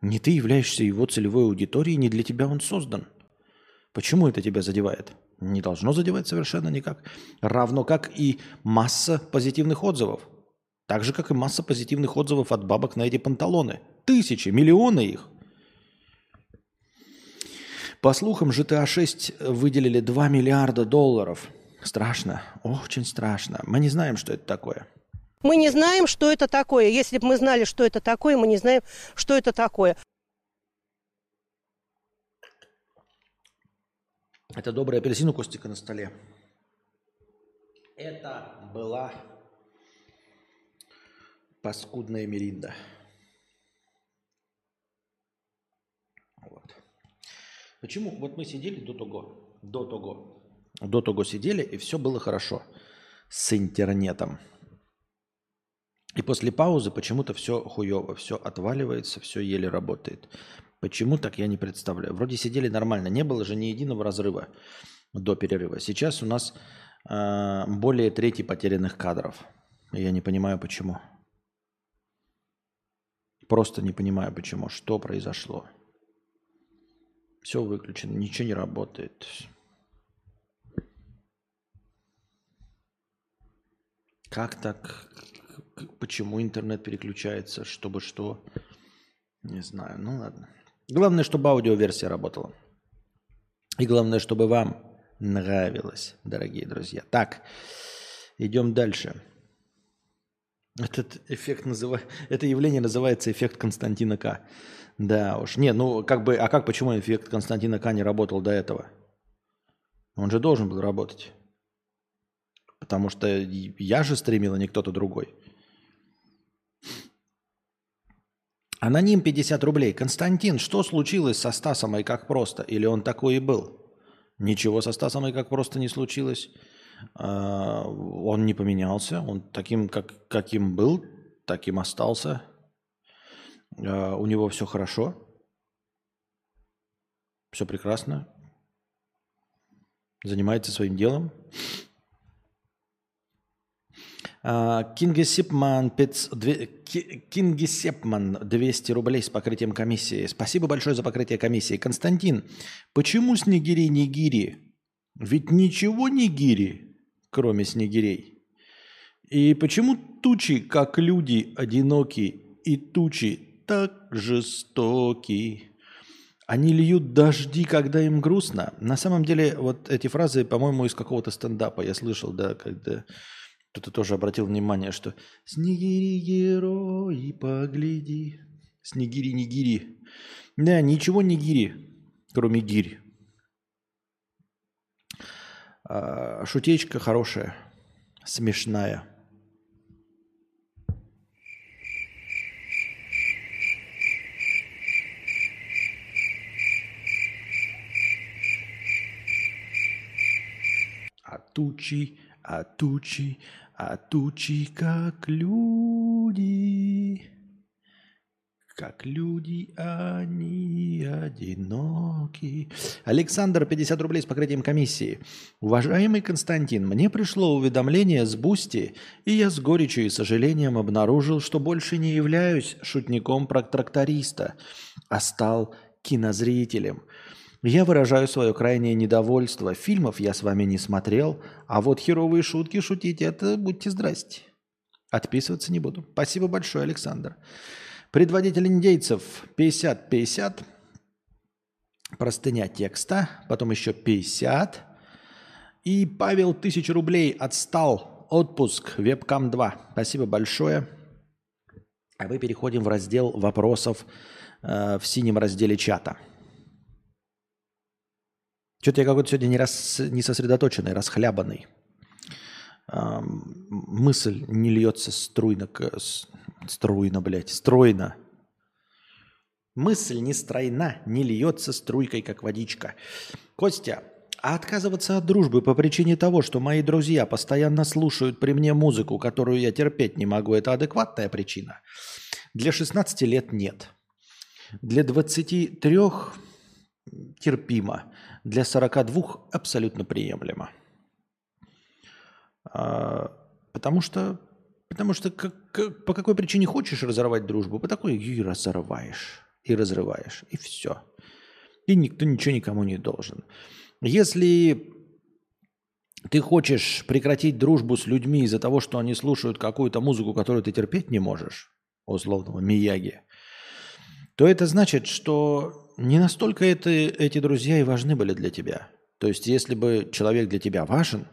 Не ты являешься его целевой аудиторией, не для тебя он создан. Почему это тебя задевает? Не должно задевать совершенно никак. Равно как и масса позитивных отзывов. Так же, как и масса позитивных отзывов от бабок на эти панталоны. Тысячи, миллионы их. По слухам, GTA 6 выделили 2 миллиарда долларов. Страшно, очень страшно. Мы не знаем, что это такое. Мы не знаем, что это такое. Если бы мы знали, что это такое, мы не знаем, что это такое. Это добрый апельсин у Костика на столе. Это была паскудная меринда. Вот. Почему? Вот мы сидели до того, до того, до того сидели, и все было хорошо с интернетом. И после паузы почему-то все хуево, все отваливается, все еле работает. Почему так, я не представляю. Вроде сидели нормально, не было же ни единого разрыва до перерыва. Сейчас у нас э, более трети потерянных кадров. Я не понимаю, почему. Просто не понимаю, почему. Что произошло. Все выключено, ничего не работает. Как так? Почему интернет переключается, чтобы что. Не знаю, ну ладно. Главное, чтобы аудиоверсия работала. И главное, чтобы вам нравилось, дорогие друзья. Так, идем дальше. Этот эффект называ... Это явление называется эффект Константина К. Да уж. Не, ну как бы, а как, почему эффект Константина К не работал до этого? Он же должен был работать. Потому что я же стримил, а не кто-то другой. Аноним 50 рублей. Константин, что случилось со Стасом и как просто? Или он такой и был? Ничего со Стасом и как просто не случилось. А, Он не поменялся. Он таким, как, каким был, таким остался. А, У него все хорошо. Все прекрасно. Занимается своим делом. А, Кингисепман, пятьс- две- Ки- Кингисепман 200 рублей с покрытием комиссии. Спасибо большое за покрытие комиссии. Константин, почему снегири не гири? Ведь ничего не гири, кроме снегирей. И почему тучи, как люди, одиноки, и тучи так жестоки? Они льют дожди, когда им грустно. На самом деле, вот эти фразы, по-моему, из какого-то стендапа я слышал, да, когда кто-то тоже обратил внимание, что «Снегири, герои, погляди». Снегири, не гири. Да, ничего не гири, кроме гирь. А, шутечка хорошая, смешная. А тучи, а тучи, а тучи, как люди. Как люди, они одиноки. Александр, 50 рублей с покрытием комиссии. Уважаемый Константин, мне пришло уведомление с Boosty, и я с горечью и сожалением обнаружил, что больше не являюсь шутником про тракториста, а стал кинозрителем. Я выражаю свое крайнее недовольство. Фильмов я с вами не смотрел, а вот херовые шутки шутить – это будьте здрасте. Отписываться не буду. Спасибо большое, Александр. Предводитель индейцев 50-50. Простыня текста. Потом еще 50. И Павел 1000 рублей отстал. Отпуск. Вебкам 2. Спасибо большое. А мы переходим в раздел вопросов э, в синем разделе чата. Что-то я какой-то сегодня не, рас... не сосредоточенный, расхлябанный. Ам, мысль не льется струйно, к- струйно, блядь, стройно. Мысль не стройна, не льется струйкой, как водичка. Костя, а отказываться от дружбы по причине того, что мои друзья постоянно слушают при мне музыку, которую я терпеть не могу, это адекватная причина? Для 16 лет нет. Для 23 терпимо. Для 42 абсолютно приемлемо. А, потому что, потому что как- как- по какой причине хочешь разорвать дружбу, по такой и разорваешь, и разрываешь, и все. И никто ничего никому не должен. Если ты хочешь прекратить дружбу с людьми из-за того, что они слушают какую-то музыку, которую ты терпеть не можешь, условного Мияги, то это значит, что не настолько это, эти друзья и важны были для тебя. То есть, если бы человек для тебя важен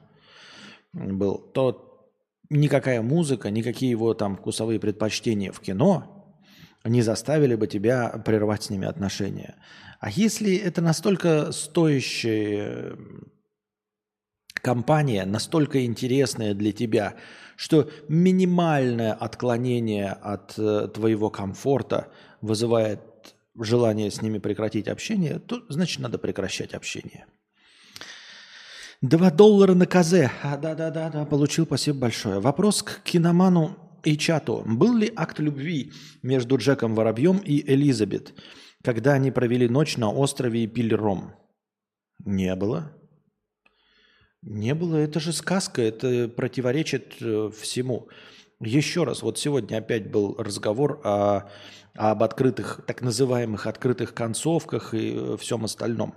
был, то никакая музыка, никакие его там вкусовые предпочтения в кино не заставили бы тебя прервать с ними отношения. А если это настолько стоящая компания, настолько интересная для тебя, что минимальное отклонение от э, твоего комфорта вызывает желание с ними прекратить общение, то значит надо прекращать общение. Два доллара на КЗ. А, да-да-да, да, получил, спасибо большое. Вопрос к киноману и чату. Был ли акт любви между Джеком Воробьем и Элизабет, когда они провели ночь на острове и пили ром? Не было. Не было. Это же сказка. Это противоречит э, всему. Еще раз, вот сегодня опять был разговор о, об открытых, так называемых открытых концовках и э, всем остальном.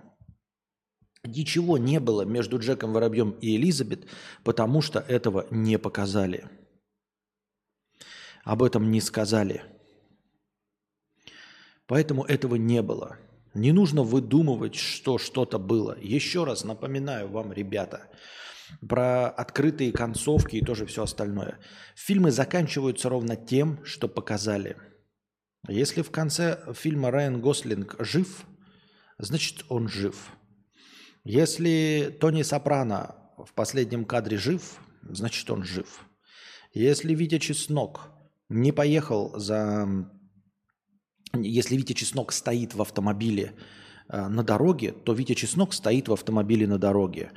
Ничего не было между Джеком Воробьем и Элизабет, потому что этого не показали. об этом не сказали. Поэтому этого не было. Не нужно выдумывать, что что-то было. Еще раз напоминаю вам, ребята, про открытые концовки и тоже все остальное. Фильмы заканчиваются ровно тем, что показали. Если в конце фильма Райан Гослинг жив, значит он жив. Если Тони Сопрано в последнем кадре жив, значит он жив. Если Витя Чеснок не поехал за... Если Витя Чеснок стоит в автомобиле э, на дороге, то Витя Чеснок стоит в автомобиле на дороге.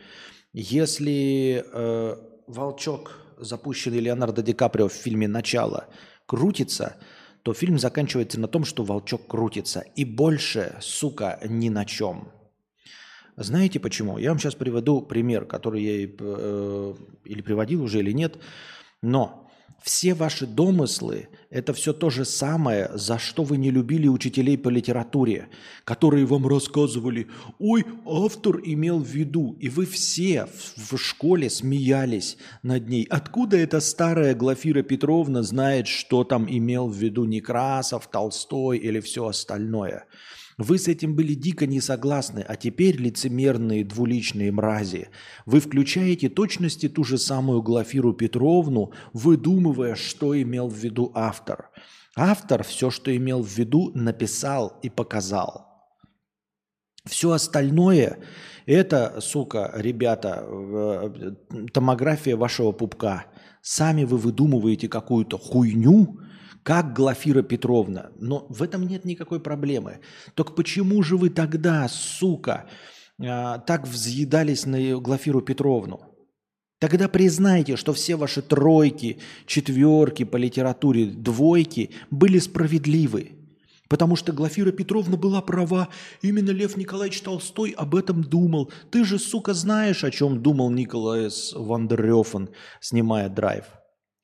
Если э, волчок, запущенный Леонардо Ди Каприо в фильме «Начало», крутится, то фильм заканчивается на том, что волчок крутится. И больше, сука, ни на чем. Знаете почему? Я вам сейчас приведу пример, который я э, или приводил уже, или нет. Но все ваши домыслы – это все то же самое, за что вы не любили учителей по литературе, которые вам рассказывали, ой, автор имел в виду, и вы все в школе смеялись над ней. Откуда эта старая Глафира Петровна знает, что там имел в виду Некрасов, Толстой или все остальное – вы с этим были дико не согласны, а теперь лицемерные двуличные мрази. Вы включаете точности ту же самую Глафиру Петровну, выдумывая, что имел в виду автор. Автор все, что имел в виду, написал и показал. Все остальное – это, сука, ребята, э, томография вашего пупка. Сами вы выдумываете какую-то хуйню, как Глафира Петровна. Но в этом нет никакой проблемы. Только почему же вы тогда, сука, а, так взъедались на Глафиру Петровну? Тогда признайте, что все ваши тройки, четверки по литературе, двойки были справедливы. Потому что Глафира Петровна была права. Именно Лев Николаевич Толстой об этом думал. Ты же, сука, знаешь, о чем думал Николай Вандеррёфен, снимая «Драйв».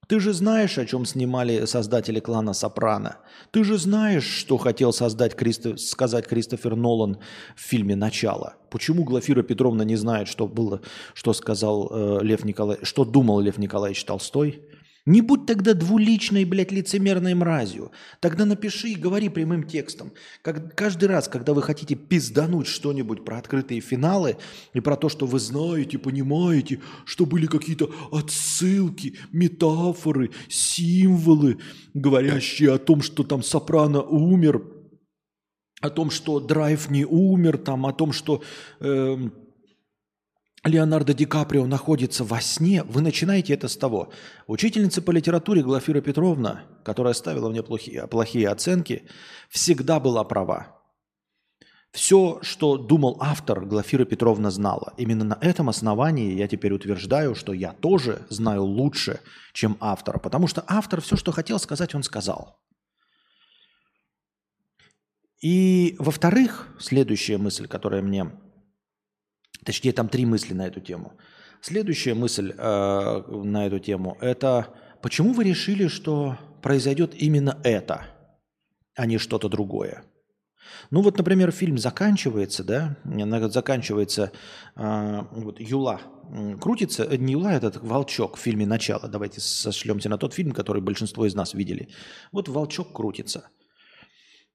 Ты же знаешь, о чем снимали создатели клана Сопрано. Ты же знаешь, что хотел создать Кристо... сказать Кристофер Нолан в фильме «Начало». Почему Глафира Петровна не знает, что было, что сказал э, Лев Николаевич, что думал Лев Николаевич Толстой? Не будь тогда двуличной, блядь, лицемерной мразью. Тогда напиши и говори прямым текстом. Как, каждый раз, когда вы хотите пиздануть что-нибудь про открытые финалы и про то, что вы знаете, понимаете, что были какие-то отсылки, метафоры, символы, говорящие о том, что там Сопрано умер, о том, что Драйв не умер, там, о том, что... Э, Леонардо Ди Каприо находится во сне, вы начинаете это с того. Учительница по литературе Глафира Петровна, которая ставила мне плохие, плохие оценки, всегда была права. Все, что думал автор, Глафира Петровна знала. Именно на этом основании я теперь утверждаю, что я тоже знаю лучше, чем автор. Потому что автор все, что хотел сказать, он сказал. И во-вторых, следующая мысль, которая мне Точнее, там три мысли на эту тему. Следующая мысль э, на эту тему – это почему вы решили, что произойдет именно это, а не что-то другое? Ну вот, например, фильм заканчивается, да, заканчивается э, вот, Юла крутится, э, не Юла, этот Волчок в фильме «Начало». Давайте сошлемся на тот фильм, который большинство из нас видели. Вот Волчок крутится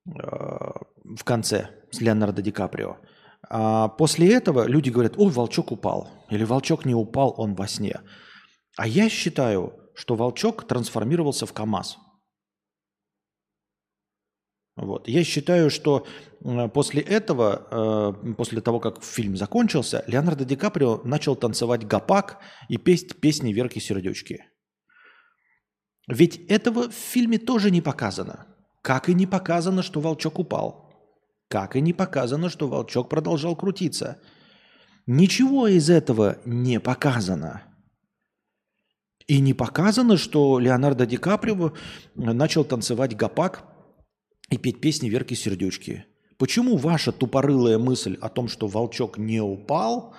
э, в конце с Леонардо Ди Каприо. А после этого люди говорят, ой, волчок упал. Или волчок не упал, он во сне. А я считаю, что волчок трансформировался в КАМАЗ. Вот. Я считаю, что после этого, э, после того, как фильм закончился, Леонардо Ди Каприо начал танцевать гопак и петь песни Верки Сердючки. Ведь этого в фильме тоже не показано. Как и не показано, что волчок упал. Как и не показано, что волчок продолжал крутиться. Ничего из этого не показано. И не показано, что Леонардо Ди Каприо начал танцевать гопак и петь песни Верки Сердючки. Почему ваша тупорылая мысль о том, что волчок не упал,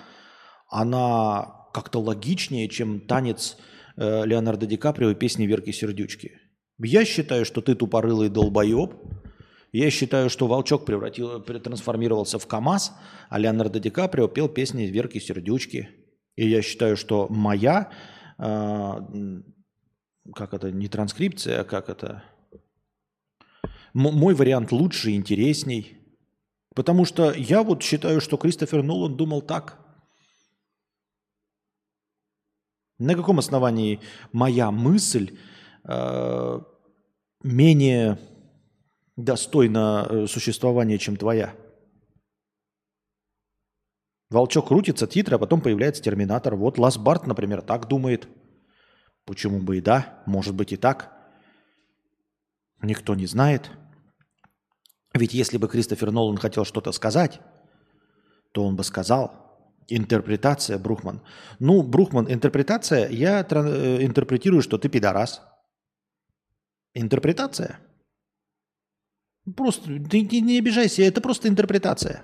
она как-то логичнее, чем танец э, Леонардо Ди Каприо и песни Верки Сердючки? Я считаю, что ты тупорылый долбоеб, я считаю, что Волчок превратил, трансформировался в КАМАЗ, а Леонардо Ди Каприо пел песни Верки Сердючки. И я считаю, что моя, э, как это, не транскрипция, а как это, М- мой вариант лучше интересней. Потому что я вот считаю, что Кристофер Нолан думал так. На каком основании моя мысль э, менее достойна э, существования, чем твоя? Волчок крутится, титры, а потом появляется Терминатор. Вот Лас Барт, например, так думает. Почему бы и да, может быть и так. Никто не знает. Ведь если бы Кристофер Нолан хотел что-то сказать, то он бы сказал. Интерпретация, Брухман. Ну, Брухман, интерпретация, я э, интерпретирую, что ты пидорас. Интерпретация. Просто, ты не обижайся, это просто интерпретация.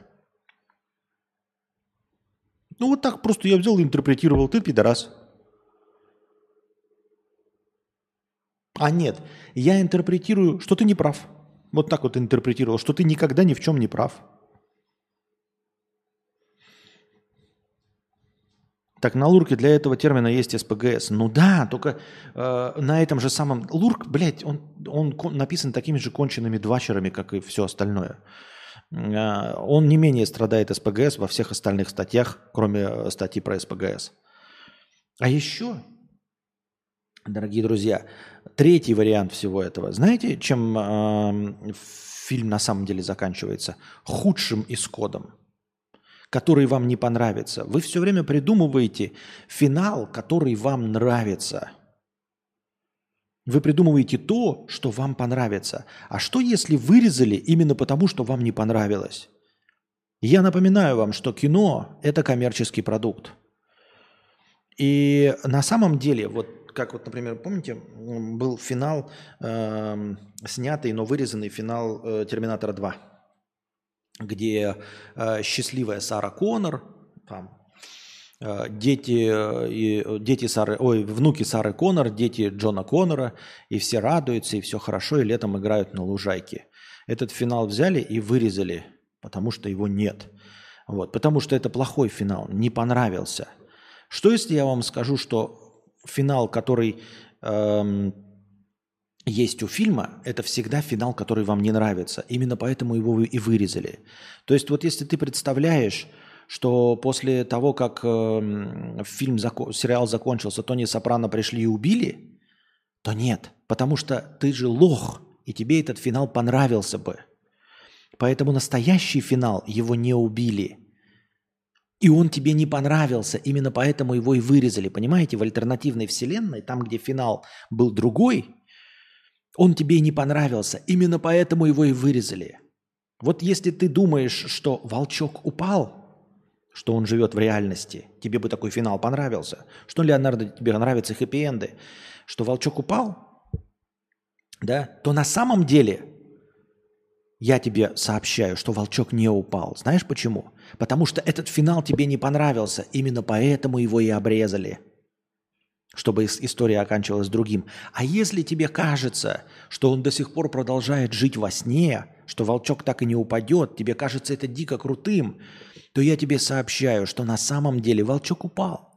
Ну вот так просто я взял и интерпретировал. Ты пидорас. А нет, я интерпретирую, что ты не прав. Вот так вот интерпретировал, что ты никогда ни в чем не прав. Так на Лурке для этого термина есть СПГС. Ну да, только э, на этом же самом... Лурк, блядь, он, он написан такими же конченными двачерами, как и все остальное. Э, он не менее страдает СПГС во всех остальных статьях, кроме э, статьи про СПГС. А еще, дорогие друзья, третий вариант всего этого. Знаете, чем э, фильм на самом деле заканчивается? Худшим исходом, который вам не понравится. Вы все время придумываете финал, который вам нравится – вы придумываете то, что вам понравится. А что если вырезали именно потому, что вам не понравилось? Я напоминаю вам, что кино – это коммерческий продукт. И на самом деле, вот как вот, например, помните, был финал, э, снятый, но вырезанный финал э, «Терминатора 2», где э, счастливая Сара Коннор, там, Э, дети, э, и, э, дети Сары, ой, внуки Сары Коннор, дети Джона Коннора, и все радуются, и все хорошо, и летом играют на лужайке. Этот финал взяли и вырезали, потому что его нет. Вот, потому что это плохой финал, не понравился. Что если я вам скажу, что финал, который эм, есть у фильма, это всегда финал, который вам не нравится. Именно поэтому его и вырезали. То есть вот если ты представляешь что после того, как э, фильм, сериал закончился, Тони Сопрано пришли и убили, то нет, потому что ты же лох, и тебе этот финал понравился бы. Поэтому настоящий финал его не убили. И он тебе не понравился, именно поэтому его и вырезали. Понимаете, в альтернативной вселенной, там, где финал был другой, он тебе не понравился, именно поэтому его и вырезали. Вот если ты думаешь, что волчок упал – что он живет в реальности. Тебе бы такой финал понравился. Что, Леонардо, тебе нравятся хэппи-энды? Что волчок упал? Да? То на самом деле я тебе сообщаю, что волчок не упал. Знаешь почему? Потому что этот финал тебе не понравился. Именно поэтому его и обрезали. Чтобы история оканчивалась другим. А если тебе кажется, что он до сих пор продолжает жить во сне, что волчок так и не упадет, тебе кажется это дико крутым, то я тебе сообщаю, что на самом деле волчок упал.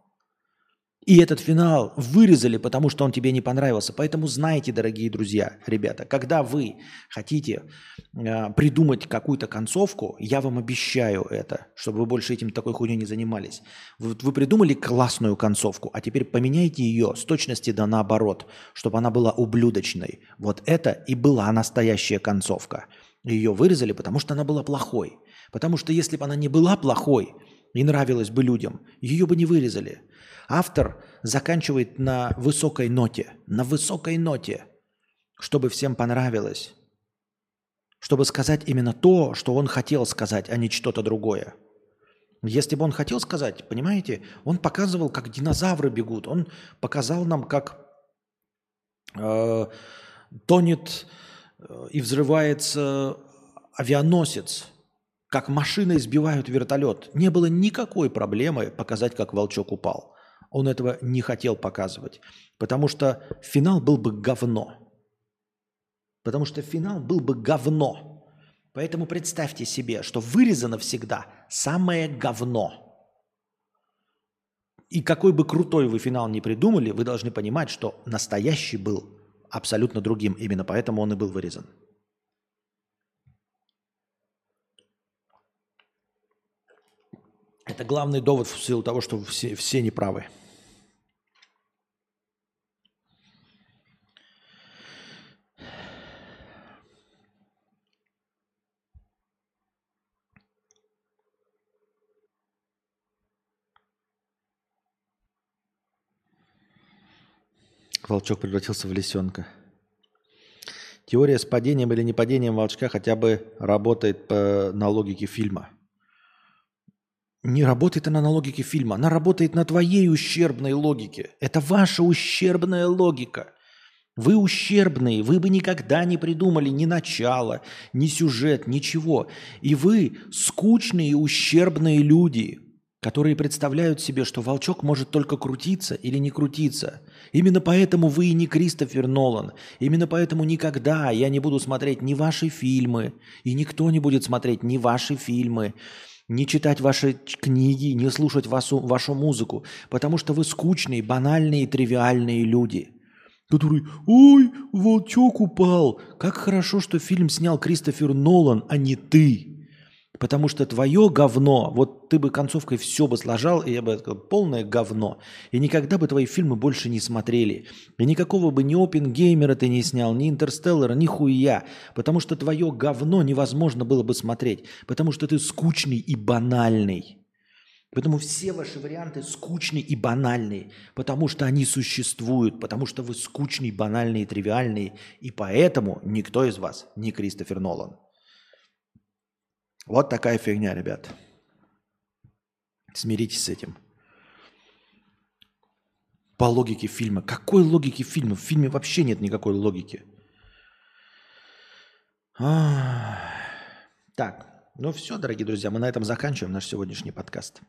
И этот финал вырезали, потому что он тебе не понравился. Поэтому знайте, дорогие друзья, ребята, когда вы хотите э, придумать какую-то концовку, я вам обещаю это, чтобы вы больше этим такой хуйней не занимались. Вот вы придумали классную концовку, а теперь поменяйте ее с точности до наоборот, чтобы она была ублюдочной. Вот это и была настоящая концовка. Ее вырезали, потому что она была плохой. Потому что если бы она не была плохой и нравилась бы людям, ее бы не вырезали. Автор заканчивает на высокой ноте, на высокой ноте, чтобы всем понравилось, чтобы сказать именно то, что он хотел сказать, а не что-то другое. Если бы он хотел сказать, понимаете, он показывал, как динозавры бегут, он показал нам, как э, тонет э, и взрывается авианосец, как машины избивают вертолет. Не было никакой проблемы показать, как волчок упал. Он этого не хотел показывать, потому что финал был бы говно. Потому что финал был бы говно. Поэтому представьте себе, что вырезано всегда самое говно. И какой бы крутой вы финал не придумали, вы должны понимать, что настоящий был абсолютно другим. Именно поэтому он и был вырезан. Это главный довод в силу того, что все, все неправы. Волчок превратился в лисенка. Теория с падением или непадением волчка хотя бы работает по, на логике фильма. Не работает она на логике фильма, она работает на твоей ущербной логике. Это ваша ущербная логика. Вы ущербные, вы бы никогда не придумали ни начало, ни сюжет, ничего. И вы скучные ущербные люди, которые представляют себе, что волчок может только крутиться или не крутиться. Именно поэтому вы и не Кристофер Нолан. Именно поэтому никогда я не буду смотреть ни ваши фильмы, и никто не будет смотреть ни ваши фильмы, не читать ваши книги, не слушать вашу, вашу музыку, потому что вы скучные, банальные, тривиальные люди, которые «Ой, волчок упал! Как хорошо, что фильм снял Кристофер Нолан, а не ты!» Потому что твое говно, вот ты бы концовкой все бы сложал, и я бы сказал, полное говно. И никогда бы твои фильмы больше не смотрели. И никакого бы ни Опенгеймера ты не снял, ни Интерстеллара, ни хуя. Потому что твое говно невозможно было бы смотреть. Потому что ты скучный и банальный. Поэтому все ваши варианты скучные и банальные, потому что они существуют, потому что вы скучные, банальные, тривиальные, и поэтому никто из вас не Кристофер Нолан. Вот такая фигня, ребят. Смиритесь с этим. По логике фильма. Какой логики фильма? В фильме вообще нет никакой логики. Так, ну все, дорогие друзья, мы на этом заканчиваем наш сегодняшний подкаст.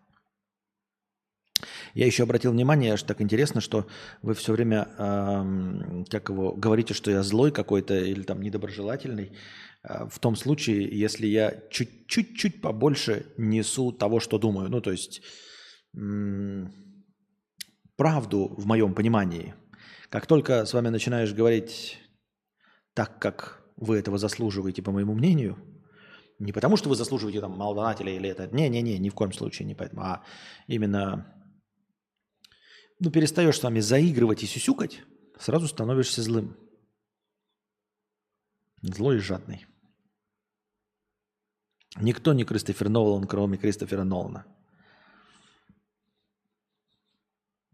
Я еще обратил внимание, аж так интересно, что вы все время, э, как его, говорите, что я злой какой-то или там недоброжелательный. Э, в том случае, если я чуть-чуть побольше несу того, что думаю. Ну, то есть правду в моем понимании. Как только с вами начинаешь говорить так, как вы этого заслуживаете, по моему мнению, не потому, что вы заслуживаете там малодонателя или это, не-не-не, ни в коем случае не поэтому, а именно, ну, перестаешь с вами заигрывать и сюсюкать, сразу становишься злым. Злой и жадный. Никто не Кристофер Нолан, кроме Кристофера Нолана.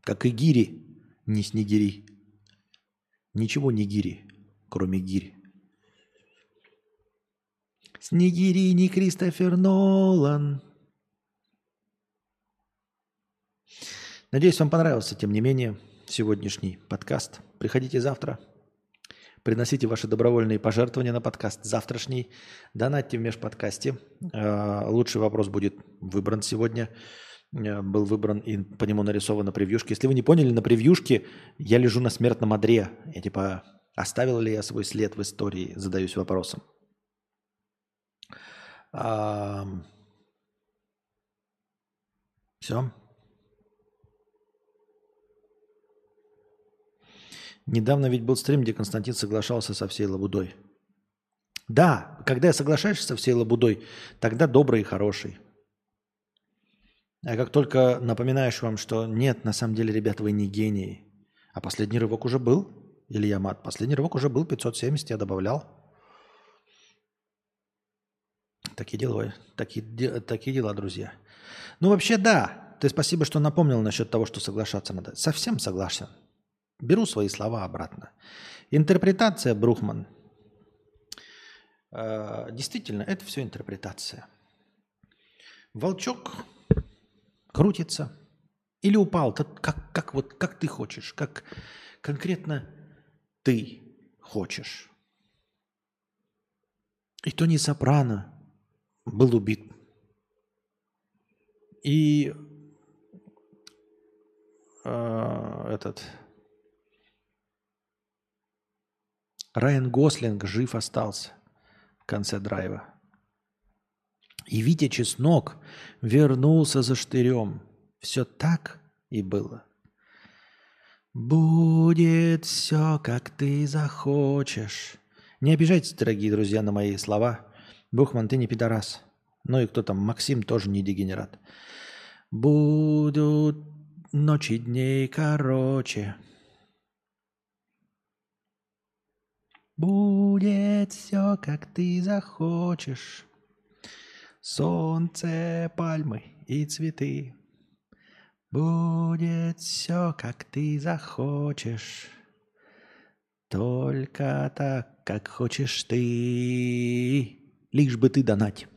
Как и гири, не снегири. Ничего не гири, кроме гири. Снегири не Кристофер Нолан. Надеюсь, вам понравился, тем не менее, сегодняшний подкаст. Приходите завтра. Приносите ваши добровольные пожертвования на подкаст завтрашний. Донатьте в межподкасте. Э, лучший вопрос будет выбран сегодня. Э, был выбран и по нему нарисована превьюшка. Если вы не поняли, на превьюшке я лежу на смертном одре. Я типа, оставил ли я свой след в истории? Задаюсь вопросом. Все. Недавно ведь был стрим, где Константин соглашался со всей лабудой. Да, когда я соглашаешься со всей лабудой, тогда добрый и хороший. А как только напоминаешь вам, что нет, на самом деле, ребята, вы не гении. А последний рывок уже был, Илья Мат, последний рывок уже был, 570 я добавлял. Такие дела, такие, такие дела, друзья. Ну, вообще, да. Ты спасибо, что напомнил насчет того, что соглашаться надо. Совсем согласен. Беру свои слова обратно. Интерпретация, Брухман. Э, действительно, это все интерпретация. Волчок крутится или упал, как, как, вот, как ты хочешь, как конкретно ты хочешь. И Тони Сопрано был убит. И э, этот Райан Гослинг жив остался в конце драйва. И Витя Чеснок вернулся за штырем. Все так, и было. Будет все, как ты захочешь. Не обижайтесь, дорогие друзья, на мои слова. Бухман, ты не пидорас. Ну и кто там, Максим тоже не дегенерат. Будут ночи дней короче. Будет все, как ты захочешь. Солнце, пальмы и цветы. Будет все, как ты захочешь. Только так, как хочешь ты. Лишь бы ты донать.